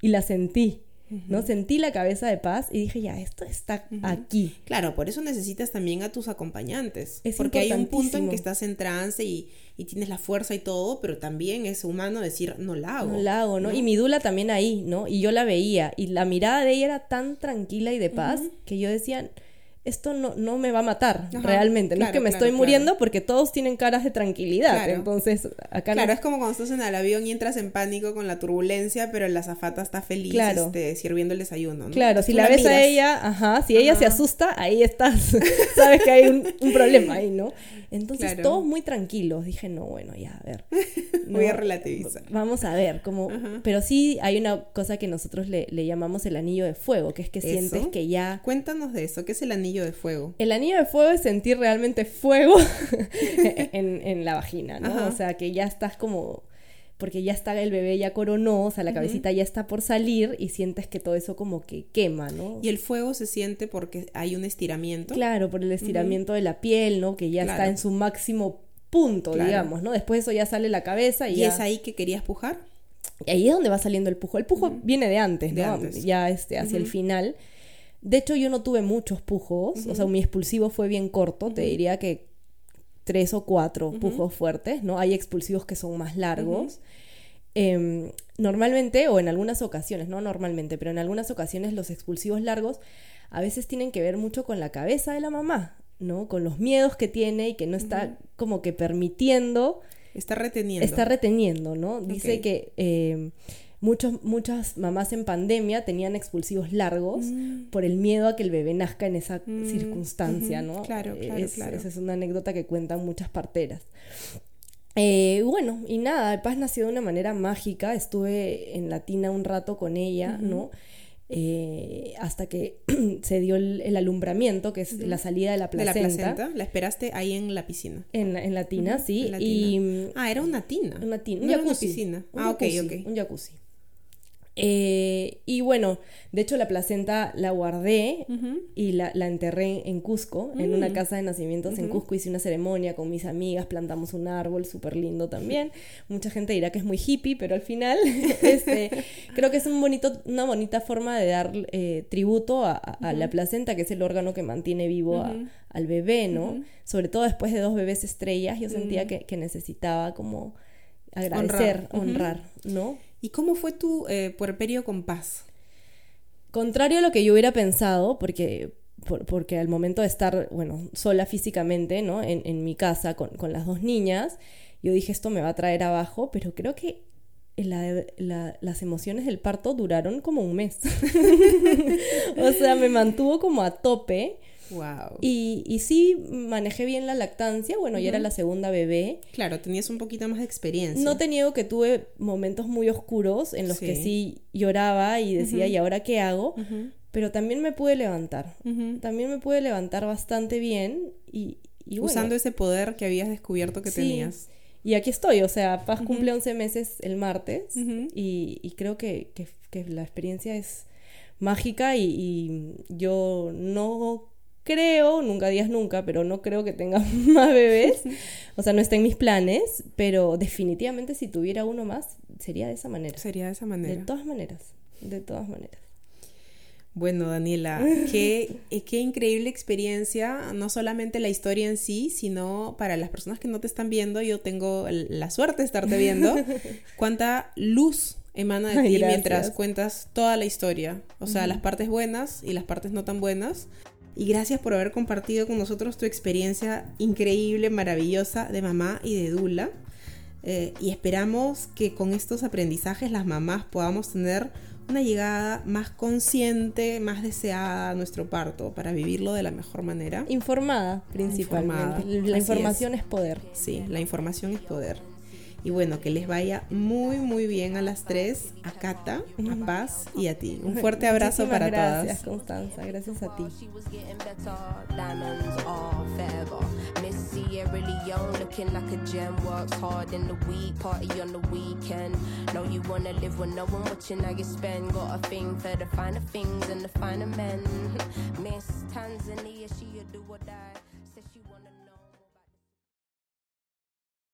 y la sentí. ¿No? Sentí la cabeza de paz y dije, ya, esto está aquí. Claro, por eso necesitas también a tus acompañantes. Es porque hay un punto en que estás en trance y, tienes la fuerza y todo, pero también es humano decir, no la hago. No la hago, ¿no? Y mi dula también ahí, ¿no? Y yo la veía y la mirada de ella era tan tranquila y de paz que yo decía, esto no, no me va a matar realmente. no es que me estoy muriendo porque todos tienen caras de tranquilidad. Entonces, acá Claro, es como cuando estás en el avión y entras en pánico con la turbulencia, pero la zafata está feliz este, sirviendo el desayuno. Claro, si la, ves a ella, ajá, si ella se asusta, ahí estás. Sabes que hay un, problema ahí, ¿no? Entonces, todos muy tranquilos. Dije, no, bueno, ya, a ver. Voy a relativizar. Vamos a ver, como. Pero sí hay una cosa que nosotros le, llamamos el anillo de fuego, que es que sientes que ya. Cuéntanos de eso, ¿qué es el anillo? De fuego? El anillo de fuego es sentir realmente fuego en, la vagina, ¿no? O sea, que ya estás como porque ya está el bebé ya coronó, o sea, la cabecita ya está por salir y sientes que todo eso como que quema, ¿no? Y el fuego se siente porque hay un estiramiento. Claro, por el estiramiento de la piel, ¿no? Que ya está en su máximo punto, digamos, ¿no? Después de eso ya sale la cabeza y, ¿Y es ahí que querías pujar? Y ahí es donde va saliendo el pujo. El pujo viene de antes, ¿no? Ya este, hacia el final. De hecho, yo no tuve muchos pujos, o sea, mi expulsivo fue bien corto, te diría que tres o cuatro pujos fuertes, ¿no? Hay expulsivos que son más largos. Em, normalmente, o en algunas ocasiones, no normalmente, pero en algunas ocasiones los expulsivos largos a veces tienen que ver mucho con la cabeza de la mamá, ¿no? Con los miedos que tiene y que no está como que permitiendo. Está reteniendo. Está reteniendo, ¿no? Dice que em, muchas mamás en pandemia tenían expulsivos largos mm. por el miedo a que el bebé nazca en esa mm, circunstancia, ¿no? Claro, claro, claro. Esa es una anécdota que cuentan muchas parteras. Eh, bueno, y nada, Paz nació de una manera mágica, estuve en Latina un rato con ella, ¿no? eh, hasta que se dio el, alumbramiento, que es la salida de la placenta. De la placenta, la esperaste ahí en la piscina. En, en la tina, sí. Y, ah, era una tina. Una tina, un jacuzzi. Una piscina. ah, ok, ok. Un jacuzzi. Eh, y bueno, de hecho la placenta la guardé y la, enterré en Cusco, en una mm. casa de nacimientos en Cusco. Hice una ceremonia con mis amigas, plantamos un árbol súper lindo también. Mucha gente dirá que es muy hippie, pero al final este, creo que es un bonito, una bonita forma de dar eh, tributo a, la placenta, que es el órgano que mantiene vivo al bebé, ¿no? Sobre todo después de dos bebés estrellas, yo sentía mm. que, necesitaba como agradecer, honrar ¿no? ¿Y cómo fue tu eh, puerperio con paz? Contrario a lo que yo hubiera pensado, porque, porque al momento de estar, bueno, sola físicamente, ¿no? En, mi casa con, las dos niñas, yo dije, esto me va a traer abajo, pero creo que las emociones del parto duraron como un mes. o sea, me mantuvo como a tope. Wow. Y, y sí manejé bien la lactancia, bueno, ya era la segunda bebé. Claro, tenías un poquito más de experiencia. No te niego que tuve momentos muy oscuros en los que sí lloraba y decía, ¿y ahora qué hago? Pero también me pude levantar. También me pude levantar bastante bien y... Usando ese poder que habías descubierto que tenías. Y aquí estoy, o sea, Paz cumple 11 meses el martes y, creo que, la experiencia es mágica y, y yo no creo, nunca días nunca, pero no creo que tenga más bebés. O sea, no está en mis planes, pero definitivamente si tuviera uno más, sería de esa manera. Sería de esa manera. De todas maneras, de todas maneras. Bueno, Daniela, qué, eh, qué increíble experiencia, no solamente la historia en sí, sino para las personas que no te están viendo, yo tengo la suerte de estarte viendo, cuánta luz emana de ti mientras cuentas toda la historia, o sea, las partes buenas y las partes no tan buenas y gracias por haber compartido con nosotros tu experiencia increíble, maravillosa de mamá y de Dula. Eh, y esperamos que con estos aprendizajes las mamás podamos tener una llegada más consciente, más deseada a nuestro parto para vivirlo de la mejor manera. Informada, principalmente. La información es poder. Sí, la información es poder. Y bueno, que les vaya muy, muy bien a las tres, a Cata, a Paz y a ti. Un fuerte abrazo para todas. Gracias, Constanza. Gracias a ti. Leone looking like a gem. Works hard in the week, party on the weekend. Know you wanna live when no one watching how you spend. Got a thing for the finer things and the finer men. Miss Tanzania, she a do or die.